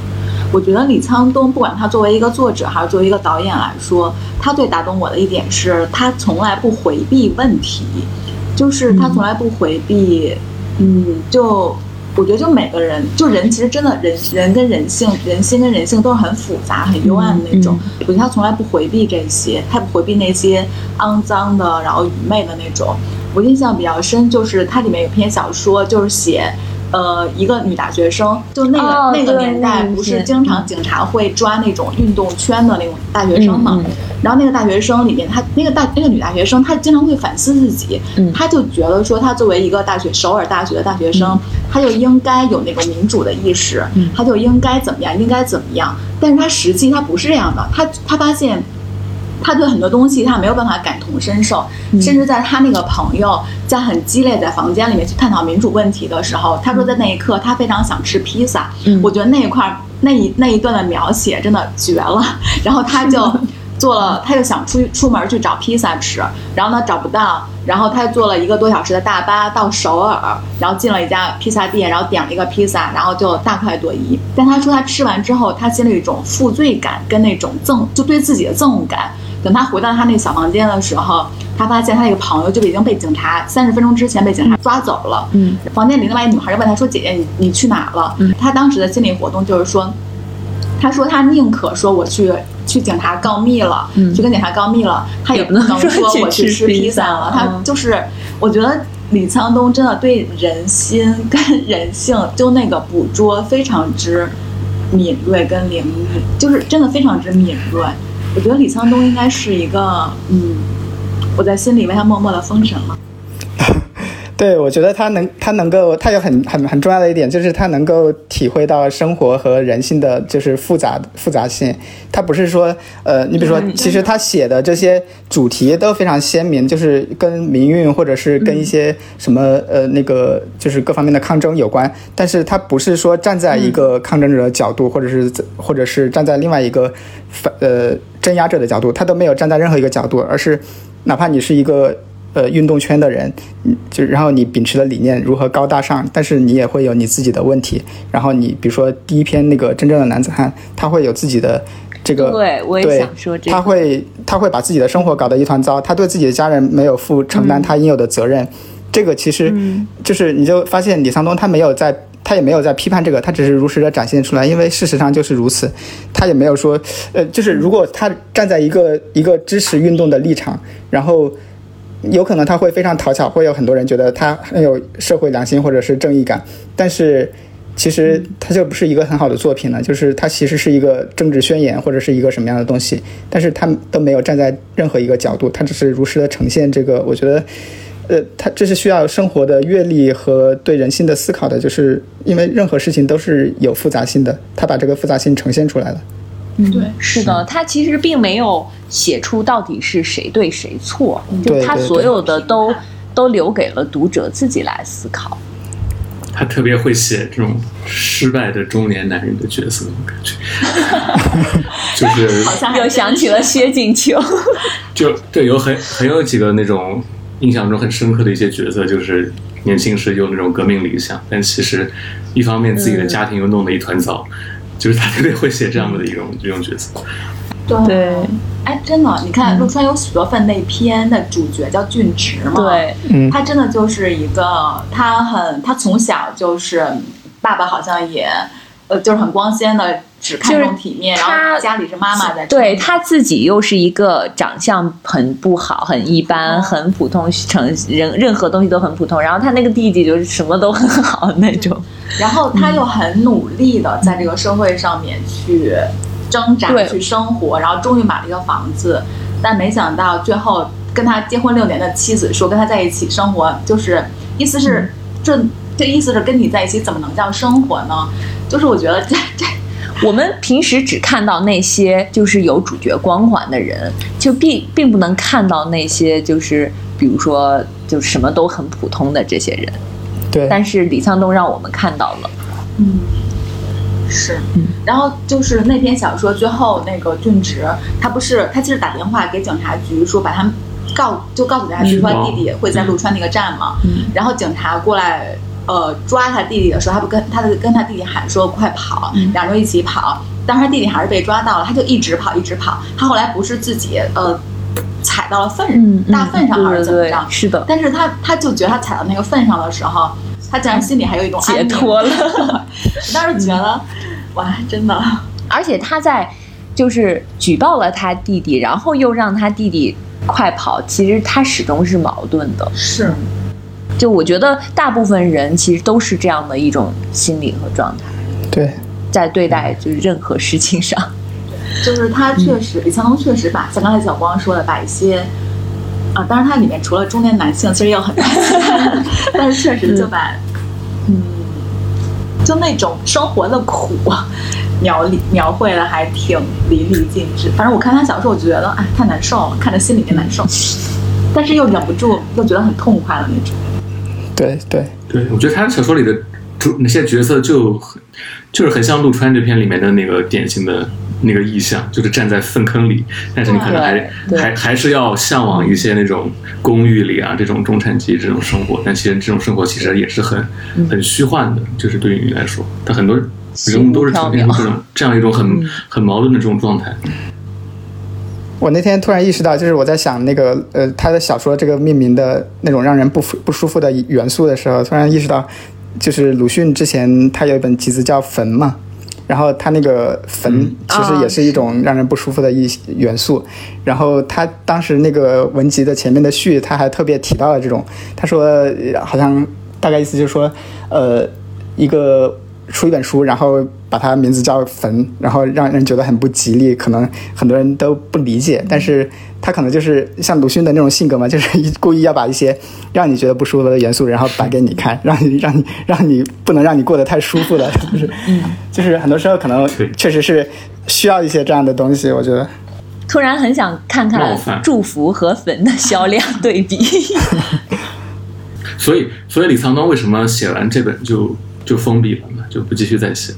我觉得李沧东，不管他作为一个作者还是作为一个导演来说，他最打动我的一点是他从来不回避问题，就是他从来不回避，嗯，就我觉得就每个人，就人其实真的人人跟人性，人心跟人性都是很复杂、很幽暗的那种。我觉得他从来不回避这些，他不回避那些肮脏的，然后愚昧的那种。我印象比较深，就是它里面有篇小说，就是写。呃，一个女大学生，就那个那个年代，不是经常警察会抓那种运动圈的那种大学生嘛？然后那个大学生里面，她那个大那个女大学生，她经常会反思自己，她就觉得说，她作为一个大学首尔大学的大学生，她就应该有那个民主的意识，她就应该怎么样，应该怎么样。但是她实际她不是这样的，她她发现。他对很多东西他没有办法感同身受，甚至在他那个朋友在很激烈在房间里面去探讨民主问题的时候，他说在那一刻他非常想吃披萨。我觉得那一块那一那一段的描写真的绝了。然后他就做了，他就想出出门去找披萨吃，然后呢找不到，然后他坐了一个多小时的大巴到首尔，然后进了一家披萨店，然后点了一个披萨，然后就大快朵颐。但他说他吃完之后，他心里有一种负罪感跟那种憎，就对自己的憎恶感。等他回到他那个小房间的时候，他发现他那个朋友就已经被警察三十分钟之前被警察抓走了。嗯，房间里另外一女孩就问他说：“姐姐，你你去哪了？”嗯，他当时的心理活动就是说，他说他宁可说我去去警察告密了，嗯去跟警察告密了，他也不能说我去吃披萨了。他就是，我觉得李沧东真的对人心跟人性就那个捕捉非常之敏锐跟灵敏，就是真的非常之敏锐。我觉得李沧东应该是一个，嗯，我在心里为他默默的封神了。对，我觉得他能，他能够，他有很很很重要的一点，就是他能够体会到生活和人性的就是复杂复杂性。他不是说，呃，你比如说，其实他写的这些主题都非常鲜明，就是跟民运或者是跟一些什么呃那个就是各方面的抗争有关。但是他不是说站在一个抗争者的角度，或者是或者是站在另外一个反呃镇压者的角度，他都没有站在任何一个角度，而是哪怕你是一个。呃，运动圈的人，就然后你秉持的理念如何高大上，但是你也会有你自己的问题。然后你比如说第一篇那个真正的男子汉，他会有自己的这个，对我也想说这个，他会他会把自己的生活搞得一团糟，他对自己的家人没有负承担他应有的责任。这个其实就是你就发现李沧东他没有在，他也没有在批判这个，他只是如实的展现出来，因为事实上就是如此。他也没有说，呃，就是如果他站在一个一个支持运动的立场，然后。有可能他会非常讨巧，会有很多人觉得他很有社会良心或者是正义感，但是其实他就不是一个很好的作品了。就是他其实是一个政治宣言或者是一个什么样的东西，但是他都没有站在任何一个角度，他只是如实的呈现这个。我觉得，呃，他这是需要生活的阅历和对人性的思考的，就是因为任何事情都是有复杂性的，他把这个复杂性呈现出来了。嗯，对，是的，他其实并没有写出到底是谁对谁错，就他所有的都都留给了读者自己来思考。他特别会写这种失败的中年男人的角色，我感觉，就是。好像又想起了薛景秋，就对，有很很有几个那种印象中很深刻的一些角色，就是年轻时有那种革命理想，但其实一方面自己的家庭又弄得一团糟。就是他特别会写这样的一种这种角色，对，哎，真的，你看陆川有许多份那篇的主角叫俊池嘛，对，他真的就是一个，他很，他从小就是爸爸好像也，呃，就是很光鲜的。只看重体面，然后家里是妈妈在。对他自己又是一个长相很不好、很一般、很普通，成人任何东西都很普通。然后他那个弟弟就是什么都很好那种。然后他又很努力的在这个社会上面去挣扎、去生活，然后终于买了一个房子。但没想到最后跟他结婚六年的妻子说跟他在一起生活，就是意思是这这意思是跟你在一起怎么能叫生活呢？就是我觉得这这。我们平时只看到那些就是有主角光环的人，就并并不能看到那些就是比如说就什么都很普通的这些人。对。但是李沧东让我们看到了。嗯。是。嗯。然后就是那篇小说最后那个俊植，他不是他其实打电话给警察局说把他告就告诉警察局说弟弟会在陆川那个站嘛。嗯。然后警察过来。呃，抓他弟弟的时候，他不跟他的跟他弟弟喊说快跑，两人一起跑，但是他弟弟还是被抓到了，他就一直跑一直跑。他后来不是自己呃踩到了粪大粪上还是怎么着？是的。但是他他就觉得他踩到那个粪上的时候，他竟然心里还有一种解脱了。我当时觉得哇，真的。而且他在就是举报了他弟弟，然后又让他弟弟快跑，其实他始终是矛盾的。是。就我觉得，大部分人其实都是这样的一种心理和状态。对，在对待就是任何事情上，就是他确实，李强东确实把像刚才小光说的，把一些啊，当然他里面除了中年男性，其实也有很多，但是确实就把嗯，就那种生活的苦描描绘的还挺淋漓尽致。反正我看他小说，我就觉得哎，太难受了，看着心里面难受，但是又忍不住，又觉得很痛快的那种。对对。对，我觉得他小说里的主那些角色就很就是很像陆川这篇里面的那个典型的那个意象，就是站在粪坑里，但是你可能还还还是要向往一些那种公寓里啊这种中产阶级这种生活，但其实这种生活其实也是很很虚幻的，就是对于你来说，他很多人物都是呈现出这种这样一种很很矛盾的这种状态。我那天突然意识到，就是我在想那个呃，他的小说这个命名的那种让人不不舒服的元素的时候，突然意识到，就是鲁迅之前他有一本集子叫《坟》嘛，然后他那个坟其实也是一种让人不舒服的一元素。然后他当时那个文集的前面的序，他还特别提到了这种，他说好像大概意思就是说，呃，一个出一本书，然后把它名字叫《坟》，然后让人觉得很不吉利，可能很多人都不理解。但是他可能就是像鲁迅的那种性格嘛，就是故意要把一些让你觉得不舒服的元素，然后摆给你看，让你让你让你不能让你过得太舒服的，就是就是很多时候可能确实是需要一些这样的东西。我觉得突然很想看看祝福和坟的销量对比。所以，所以李沧东为什么写完这本就就封闭了嘛？就不继续再写？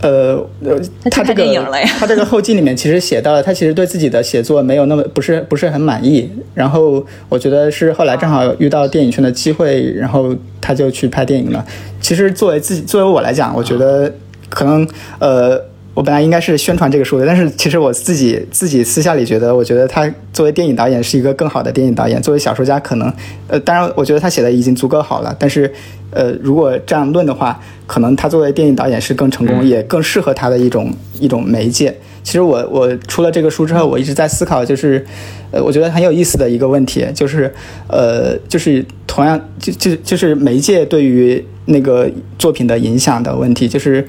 呃呃，他这个 他这个后记里面其实写到了，他其实对自己的写作没有那么不是不是很满意。然后我觉得是后来正好遇到电影圈的机会，然后他就去拍电影了。其实作为自己作为我来讲，我觉得可能呃。我本来应该是宣传这个书的，但是其实我自己自己私下里觉得，我觉得他作为电影导演是一个更好的电影导演。作为小说家，可能，呃，当然，我觉得他写的已经足够好了。但是，呃，如果这样论的话，可能他作为电影导演是更成功，也更适合他的一种一种媒介。其实我我出了这个书之后，我一直在思考，就是，呃，我觉得很有意思的一个问题，就是，呃，就是同样就就就是媒介对于那个作品的影响的问题，就是。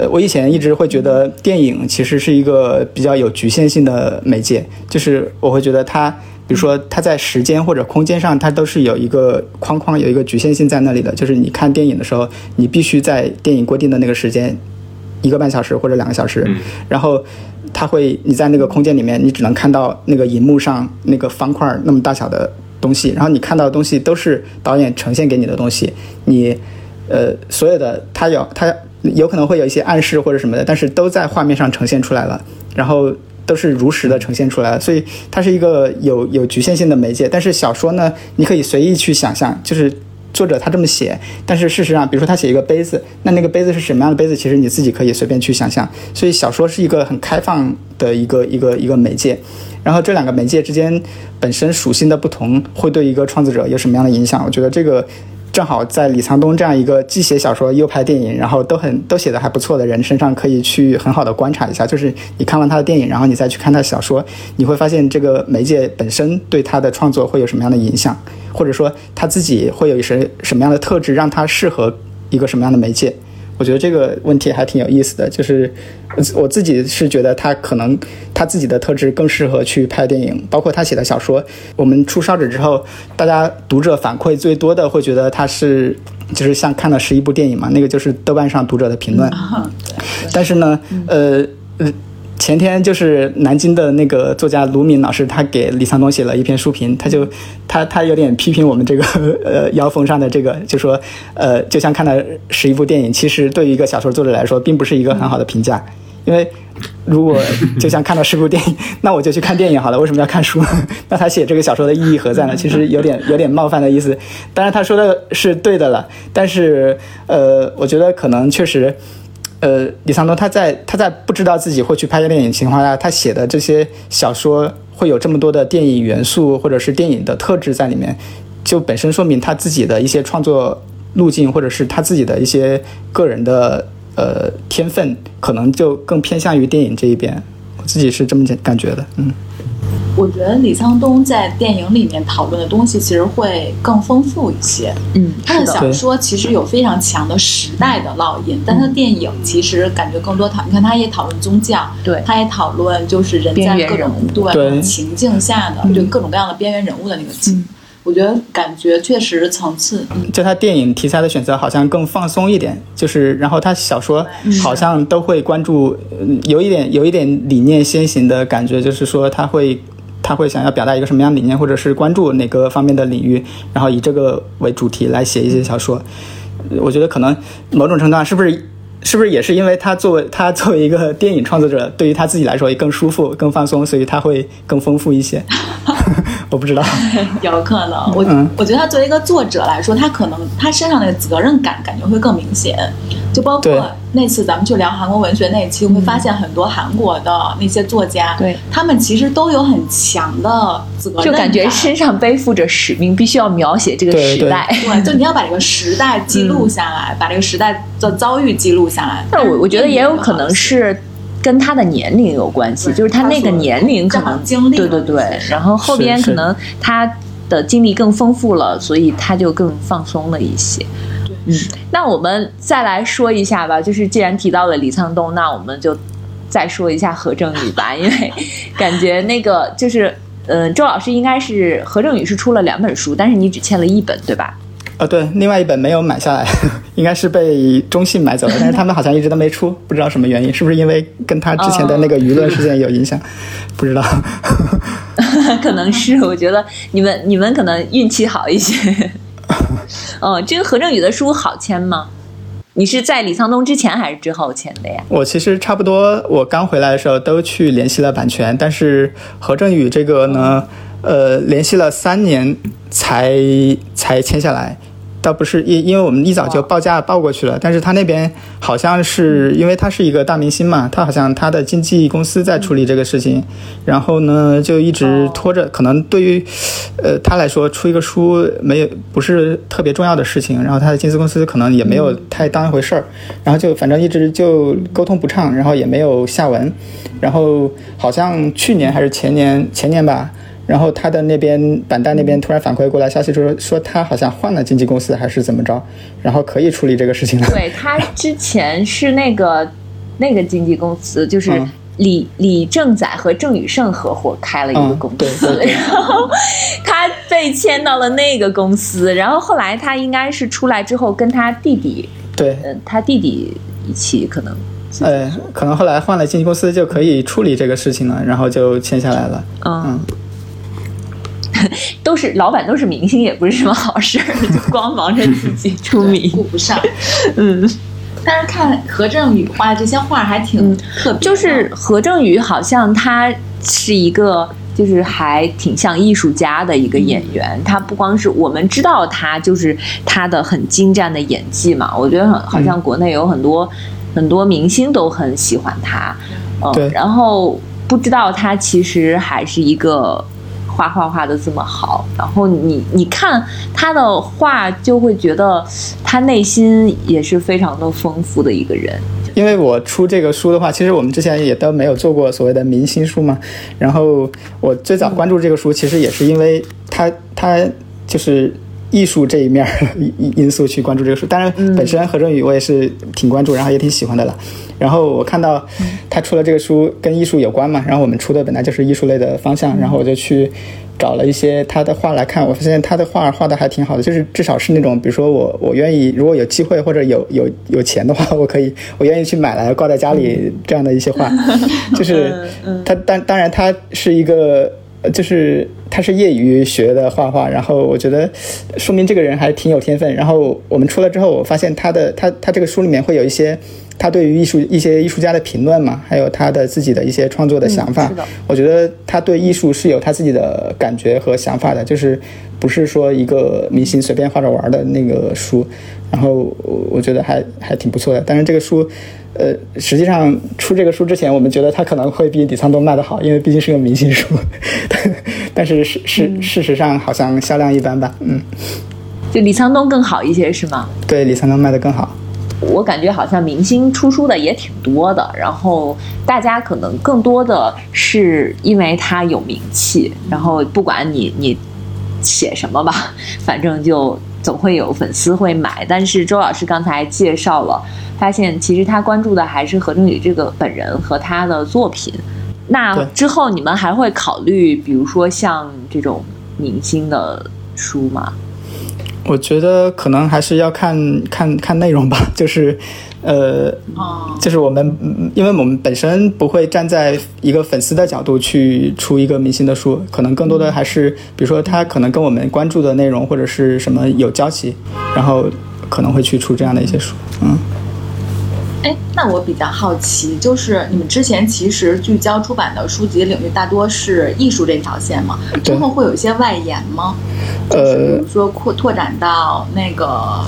呃，我以前一直会觉得电影其实是一个比较有局限性的媒介，就是我会觉得它，比如说它在时间或者空间上，它都是有一个框框，有一个局限性在那里的。就是你看电影的时候，你必须在电影规定的那个时间，一个半小时或者两个小时，然后它会你在那个空间里面，你只能看到那个荧幕上那个方块那么大小的东西，然后你看到的东西都是导演呈现给你的东西，你呃所有的它有它。有可能会有一些暗示或者什么的，但是都在画面上呈现出来了，然后都是如实的呈现出来了，所以它是一个有有局限性的媒介。但是小说呢，你可以随意去想象，就是作者他这么写，但是事实上，比如说他写一个杯子，那那个杯子是什么样的杯子，其实你自己可以随便去想象。所以小说是一个很开放的一个一个一个媒介，然后这两个媒介之间本身属性的不同，会对一个创作者有什么样的影响？我觉得这个。正好在李沧东这样一个既写小说又拍电影，然后都很都写的还不错的人身上，可以去很好的观察一下。就是你看完他的电影，然后你再去看他小说，你会发现这个媒介本身对他的创作会有什么样的影响，或者说他自己会有什什么样的特质，让他适合一个什么样的媒介。我觉得这个问题还挺有意思的，就是我自己是觉得他可能他自己的特质更适合去拍电影，包括他写的小说。我们出烧纸之后，大家读者反馈最多的会觉得他是就是像看了十一部电影嘛，那个就是豆瓣上读者的评论。但是呢，呃呃。前天就是南京的那个作家卢敏老师，他给李沧东写了一篇书评，他就他他有点批评我们这个 呃腰封上的这个，就说呃就像看了十一部电影，其实对于一个小说作者来说，并不是一个很好的评价，因为如果就像看了十部电影，那我就去看电影好了，为什么要看书？那他写这个小说的意义何在呢？其实有点有点冒犯的意思。当然他说的是对的了，但是呃，我觉得可能确实。呃，李沧东他在他在不知道自己会去拍电影情况下，他写的这些小说会有这么多的电影元素或者是电影的特质在里面，就本身说明他自己的一些创作路径或者是他自己的一些个人的呃天分，可能就更偏向于电影这一边。我自己是这么感觉的，嗯。我觉得李沧东在电影里面讨论的东西其实会更丰富一些。嗯，他的小说其实有非常强的时代的烙印，但他的电影其实感觉更多讨，你看他也讨论宗教，对，他也讨论就是人在各种对。情境下的，就各种各样的边缘人物的那个情。我觉得感觉确实层次，就他电影题材的选择好像更放松一点，就是然后他小说好像都会关注，有一点有一点理念先行的感觉，就是说他会。他会想要表达一个什么样的理念，或者是关注哪个方面的领域，然后以这个为主题来写一些小说。我觉得可能某种程度上是不是是不是也是因为他作为他作为一个电影创作者，对于他自己来说也更舒服、更放松，所以他会更丰富一些。我不知道，有可能。我我觉得他作为一个作者来说，他可能他身上的责任感感觉会更明显。就包括那次咱们去聊韩国文学那一期，会发现很多韩国的那些作家，对，他们其实都有很强的责任就感觉身上背负着使命，必须要描写这个时代。对，就你要把这个时代记录下来，把这个时代的遭遇记录下来。但我我觉得也有可能是。跟他的年龄有关系，就是他那个年龄可能经历，对对对，然后后边可能他的经历更丰富了，所以他就更放松了一些。对，嗯，那我们再来说一下吧，就是既然提到了李沧东，那我们就再说一下何正宇吧，因为 感觉那个就是，嗯，周老师应该是何正宇是出了两本书，但是你只签了一本，对吧？啊，对，另外一本没有买下来，应该是被中信买走了，但是他们好像一直都没出，不知道什么原因，是不是因为跟他之前的那个舆论事件有影响？不知道，可能是，我觉得你们你们可能运气好一些。哦，这个何正宇的书好签吗？你是在李沧东之前还是之后签的呀？我其实差不多，我刚回来的时候都去联系了版权，但是何正宇这个呢，呃，联系了三年才才签下来。倒不是因因为我们一早就报价报过去了，但是他那边好像是因为他是一个大明星嘛，他好像他的经纪公司在处理这个事情，然后呢就一直拖着，可能对于呃他来说出一个书没有不是特别重要的事情，然后他的经纪公司可能也没有太当一回事儿，然后就反正一直就沟通不畅，然后也没有下文，然后好像去年还是前年前年吧。然后他的那边版代那边突然反馈过来消息，说说他好像换了经纪公司还是怎么着，然后可以处理这个事情了。对他之前是那个 那个经纪公司，就是李李正宰和郑宇盛合伙开了一个公司，然后他被签到了那个公司，然后后来他应该是出来之后跟他弟弟，对，嗯，他弟弟一起可能，呃，可能后来换了经纪公司就可以处理这个事情了，然后就签下来了，嗯。都是老板，都是明星，也不是什么好事儿，就光忙着自己出名，顾不上。嗯，但是看何正宇画的这些画还挺特别。就是何正宇好像他是一个，就是还挺像艺术家的一个演员。他不光是我们知道他，就是他的很精湛的演技嘛。我觉得好像国内有很多很多明星都很喜欢他。嗯，然后不知道他其实还是一个。画画画的这么好，然后你你看他的画，就会觉得他内心也是非常的丰富的一个人。因为我出这个书的话，其实我们之前也都没有做过所谓的明星书嘛。然后我最早关注这个书，其实也是因为他他就是。艺术这一面因因素去关注这个书，当然本身何正宇我也是挺关注，然后也挺喜欢的了。然后我看到他出了这个书跟艺术有关嘛，然后我们出的本来就是艺术类的方向，然后我就去找了一些他的画来看，我发现他的画画的还挺好的，就是至少是那种，比如说我我愿意如果有机会或者有有有钱的话，我可以我愿意去买来挂在家里这样的一些画，就是他当当然他是一个。就是他是业余学的画画，然后我觉得说明这个人还挺有天分。然后我们出来之后，我发现他的他他这个书里面会有一些他对于艺术一些艺术家的评论嘛，还有他的自己的一些创作的想法。我觉得他对艺术是有他自己的感觉和想法的，就是不是说一个明星随便画着玩的那个书。然后我觉得还还挺不错的。但是这个书。呃，实际上出这个书之前，我们觉得他可能会比底仓都卖的好，因为毕竟是个明星书。但是事事事实上好像销量一般吧，嗯。就李沧东更好一些是吗？对，李沧东卖的更好。我感觉好像明星出书的也挺多的，然后大家可能更多的是因为他有名气，然后不管你你写什么吧，反正就总会有粉丝会买。但是周老师刚才介绍了。发现其实他关注的还是何正宇这个本人和他的作品。那之后你们还会考虑，比如说像这种明星的书吗？我觉得可能还是要看看看内容吧。就是，呃，就是我们，因为我们本身不会站在一个粉丝的角度去出一个明星的书，可能更多的还是，比如说他可能跟我们关注的内容或者是什么有交集，然后可能会去出这样的一些书。嗯。哎，那我比较好奇，就是你们之前其实聚焦出版的书籍领域大多是艺术这条线嘛？之后会有一些外延吗？呃，比如说扩拓展到那个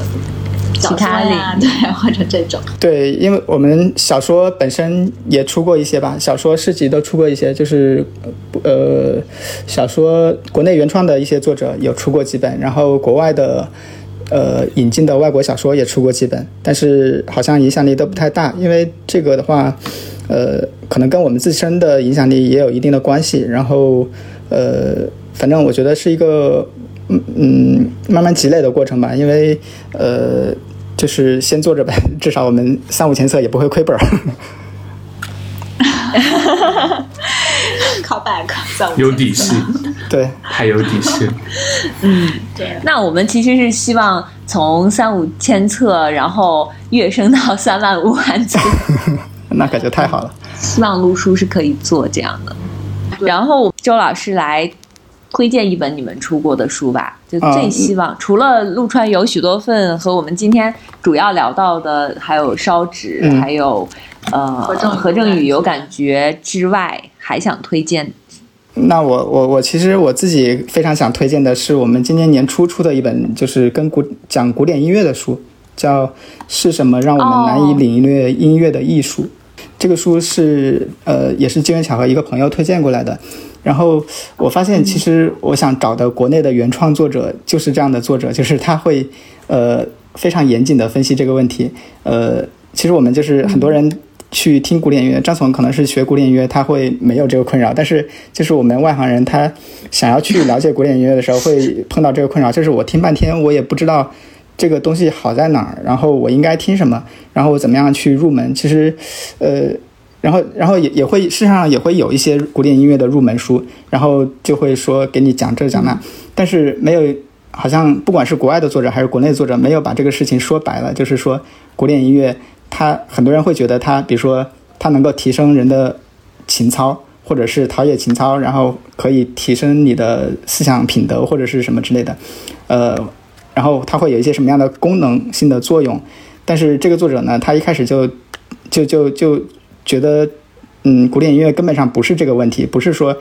其他对，或者这种。对，因为我们小说本身也出过一些吧，小说诗集都出过一些，就是呃，小说国内原创的一些作者有出过几本，然后国外的。呃，引进的外国小说也出过几本，但是好像影响力都不太大。因为这个的话，呃，可能跟我们自身的影响力也有一定的关系。然后，呃，反正我觉得是一个嗯嗯慢慢积累的过程吧。因为呃，就是先做着呗，至少我们三五千册也不会亏本儿。Call back，有底气，对，太有底气。嗯，对。那我们其实是希望从三五千册，然后跃升到三万五万册。那可就太好了。希望陆叔是可以做这样的。然后周老师来推荐一本你们出过的书吧，就最希望、除了陆川有许多份和我们今天主要聊到的，还有烧纸，嗯还有呃何正何正宇有感觉之外，还想推荐那我我我其实我自己非常想推荐的是我们今年年初出的一本，就是跟古讲古典音乐的书，叫《是什么让我们难以领略音乐的艺术》。这个书是呃也是机缘巧合一个朋友推荐过来的，然后我发现其实我想找的国内的原创作者就是这样的作者，就是他会呃非常严谨的分析这个问题。呃，其实我们就是很多人去听古典音乐，张总可能是学古典音乐，他会没有这个困扰，但是就是我们外行人，他想要去了解古典音乐的时候，会碰到这个困扰，就是我听半天，我也不知道这个东西好在哪儿，然后我应该听什么，然后我怎么样去入门。其实，呃，然后然后也也会事实上也会有一些古典音乐的入门书，然后就会说给你讲这讲那，但是没有。好像不管是国外的作者还是国内的作者，没有把这个事情说白了，就是说古典音乐，它很多人会觉得它，比如说它能够提升人的情操，或者是陶冶情操，然后可以提升你的思想品德或者是什么之类的，呃，然后它会有一些什么样的功能性的作用。但是这个作者呢，他一开始就就就就觉得，嗯，古典音乐根本上不是这个问题，不是说。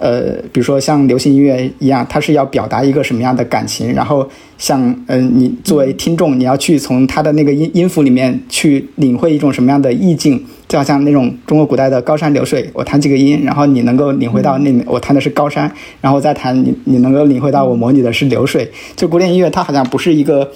呃，比如说像流行音乐一样，它是要表达一个什么样的感情，然后像嗯、你作为听众，你要去从它的那个音音符里面去领会一种什么样的意境，就好像那种中国古代的高山流水，我弹几个音，然后你能够领会到那我弹的是高山，然后再弹你你能够领会到我模拟的是流水。就古典音乐，它好像不是一个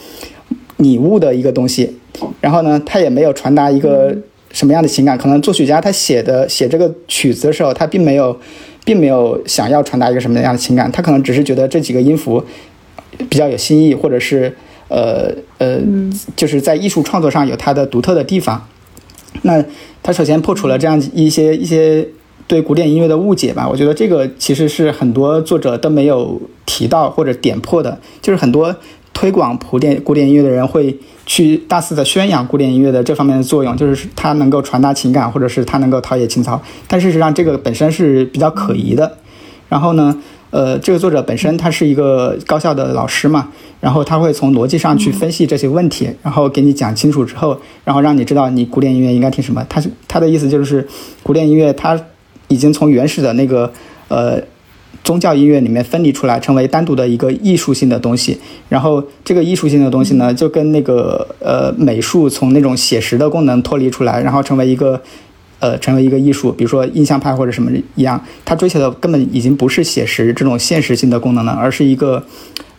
拟物的一个东西，然后呢，它也没有传达一个什么样的情感，可能作曲家他写的写这个曲子的时候，他并没有。并没有想要传达一个什么样的情感，他可能只是觉得这几个音符比较有新意，或者是呃呃，就是在艺术创作上有它的独特的地方。那他首先破除了这样一些一些对古典音乐的误解吧，我觉得这个其实是很多作者都没有提到或者点破的，就是很多推广古典古典音乐的人会。去大肆的宣扬古典音乐的这方面的作用，就是它能够传达情感，或者是它能够陶冶情操。但事实上，这个本身是比较可疑的。然后呢，呃，这个作者本身他是一个高校的老师嘛，然后他会从逻辑上去分析这些问题，然后给你讲清楚之后，然后让你知道你古典音乐应该听什么。他他的意思就是，古典音乐它已经从原始的那个呃。宗教音乐里面分离出来，成为单独的一个艺术性的东西。然后这个艺术性的东西呢，就跟那个呃美术从那种写实的功能脱离出来，然后成为一个呃成为一个艺术，比如说印象派或者什么一样，它追求的根本已经不是写实这种现实性的功能了，而是一个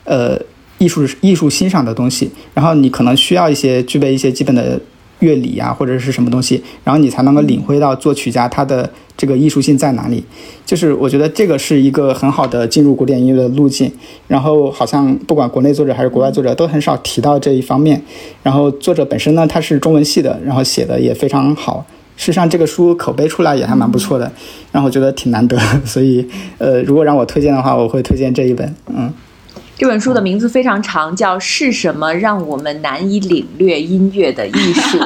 呃艺术艺术欣赏的东西。然后你可能需要一些具备一些基本的乐理啊，或者是什么东西，然后你才能够领会到作曲家他的。这个艺术性在哪里？就是我觉得这个是一个很好的进入古典音乐的路径。然后好像不管国内作者还是国外作者都很少提到这一方面。然后作者本身呢，他是中文系的，然后写的也非常好。事实上，这个书口碑出来也还蛮不错的，然后我觉得挺难得。所以，呃，如果让我推荐的话，我会推荐这一本。嗯，这本书的名字非常长，叫《是什么让我们难以领略音乐的艺术》。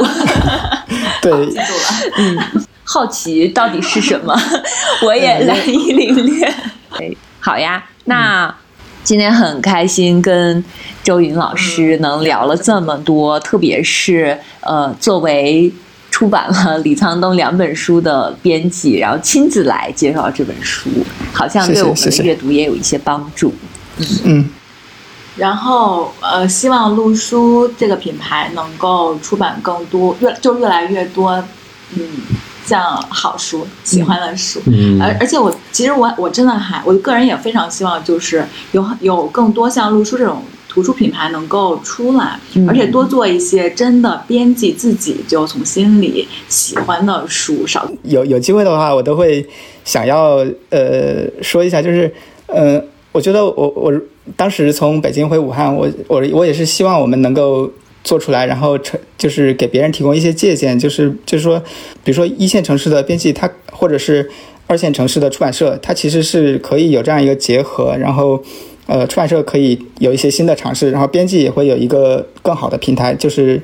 对，记住了。嗯。好奇到底是什么？我也难以领略。哎，好呀，那今天很开心跟周云老师能聊了这么多，特别是呃，作为出版了李沧东两本书的编辑，然后亲自来介绍这本书，好像对我们的阅读也有一些帮助。嗯。然后呃，希望陆书这个品牌能够出版更多，越就越来越多，嗯。像好书、喜欢的书，嗯，而而且我其实我我真的还我个人也非常希望，就是有有更多像陆书这种图书品牌能够出来，而且多做一些真的编辑自己就从心里喜欢的书。少有有机会的话，我都会想要呃说一下，就是呃，我觉得我我当时从北京回武汉，我我我也是希望我们能够。做出来，然后成就是给别人提供一些借鉴，就是就是说，比如说一线城市的编辑，他或者是二线城市的出版社，它其实是可以有这样一个结合，然后呃，出版社可以有一些新的尝试，然后编辑也会有一个更好的平台，就是。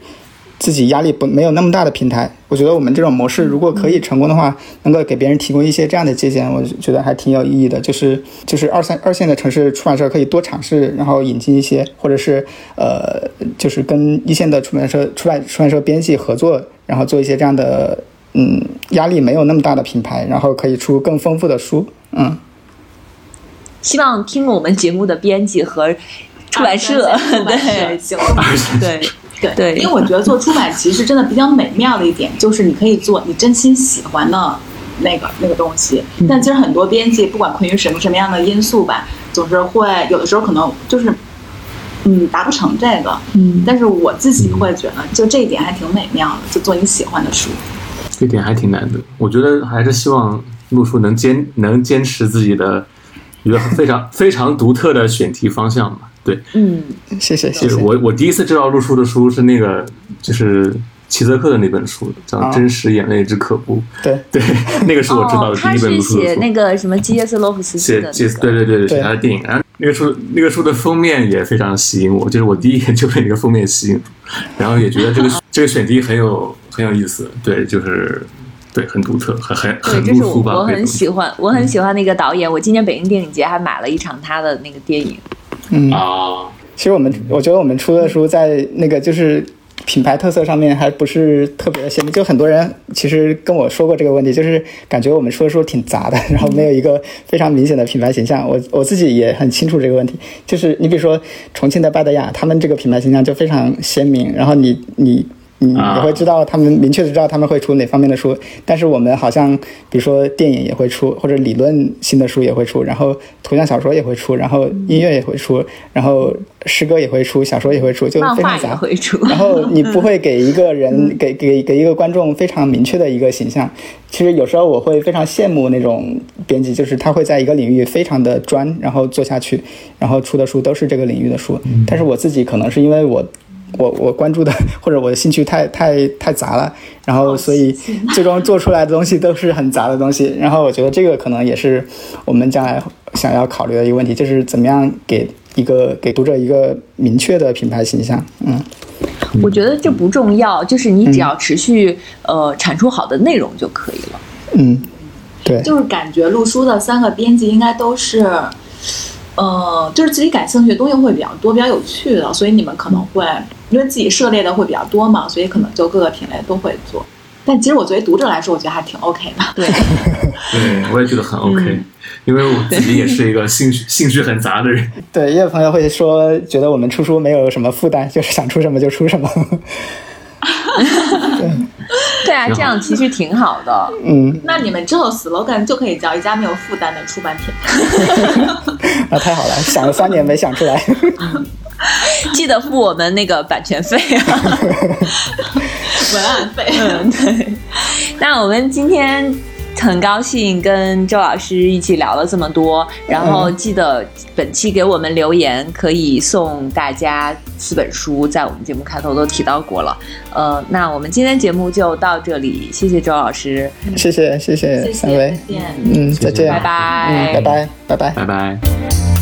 自己压力不没有那么大的平台，我觉得我们这种模式如果可以成功的话，能够给别人提供一些这样的借鉴，我觉得还挺有意义的。就是就是二三二线的城市出版社可以多尝试，然后引进一些，或者是呃，就是跟一线的出版社出版出版社编辑合作，然后做一些这样的嗯压力没有那么大的品牌，然后可以出更丰富的书。嗯，希望听我们节目的编辑和 出版社对 对。对，因为我觉得做出版其实真的比较美妙的一点，就是你可以做你真心喜欢的那个那个东西。但其实很多编辑，不管困于什么什么样的因素吧，总是会有的时候可能就是，嗯，达不成这个。嗯，但是我自己会觉得，就这一点还挺美妙的，就做你喜欢的书。这点还挺难的，我觉得还是希望陆叔能坚能坚持自己的一个非常 非常独特的选题方向吧。对，嗯，谢谢谢谢。我我第一次知道陆叔的书是那个，就是齐泽克的那本书，叫《真实眼泪之可怖》。对对，那个是我知道的第一本陆叔的书。写那个什么基耶斯洛夫斯基的，写对对对对，写他的电影。然后那个书那个书的封面也非常吸引我，就是我第一眼就被那个封面吸引住，然后也觉得这个 这个选题很有很有意思。对，就是对，很独特，很很很陆叔吧。我很喜欢，我很喜欢那个导演。我今年北京电影节还买了一场他的那个电影。嗯啊，其实我们我觉得我们出的书在那个就是品牌特色上面还不是特别的鲜明，就很多人其实跟我说过这个问题，就是感觉我们出的书挺杂的，然后没有一个非常明显的品牌形象。我我自己也很清楚这个问题，就是你比如说重庆的巴德雅，他们这个品牌形象就非常鲜明，然后你你。你也会知道他们明确的知道他们会出哪方面的书，但是我们好像比如说电影也会出，或者理论性的书也会出，然后图像小说也会出，然后音乐也会出，然后诗歌也会出，小说也会出，就非常杂。然后你不会给一个人 给给给一个观众非常明确的一个形象。其实有时候我会非常羡慕那种编辑，就是他会在一个领域非常的专，然后做下去，然后出的书都是这个领域的书。但是我自己可能是因为我。我我关注的或者我的兴趣太太太杂了，然后所以最终做出来的东西都是很杂的东西。然后我觉得这个可能也是我们将来想要考虑的一个问题，就是怎么样给一个给读者一个明确的品牌形象。嗯，我觉得这不重要，就是你只要持续呃产出好的内容就可以了。嗯，对，就是感觉陆书的三个编辑应该都是。呃，就是自己感兴趣的东西会比较多，比较有趣的，所以你们可能会因为自己涉猎的会比较多嘛，所以可能就各个品类都会做。但其实我作为读者来说，我觉得还挺 OK 的。对，对，我也觉得很 OK，因为我自己也是一个兴趣兴趣很杂的人。对，也有朋友会说，觉得我们出书没有什么负担，就是想出什么就出什么。对。对啊，这样其实挺好的。嗯，那你们之后 slogan 就可以叫一家没有负担的出版品。那 太好了，想了三年没想出来。记得付我们那个版权费啊，文案费。嗯，对。那我们今天。很高兴跟周老师一起聊了这么多，然后记得本期给我们留言，可以送大家四本书，在我们节目开头都提到过了。呃，那我们今天节目就到这里，谢谢周老师，谢谢谢谢三位，再见，嗯，再见，拜拜，拜拜，拜拜，拜拜。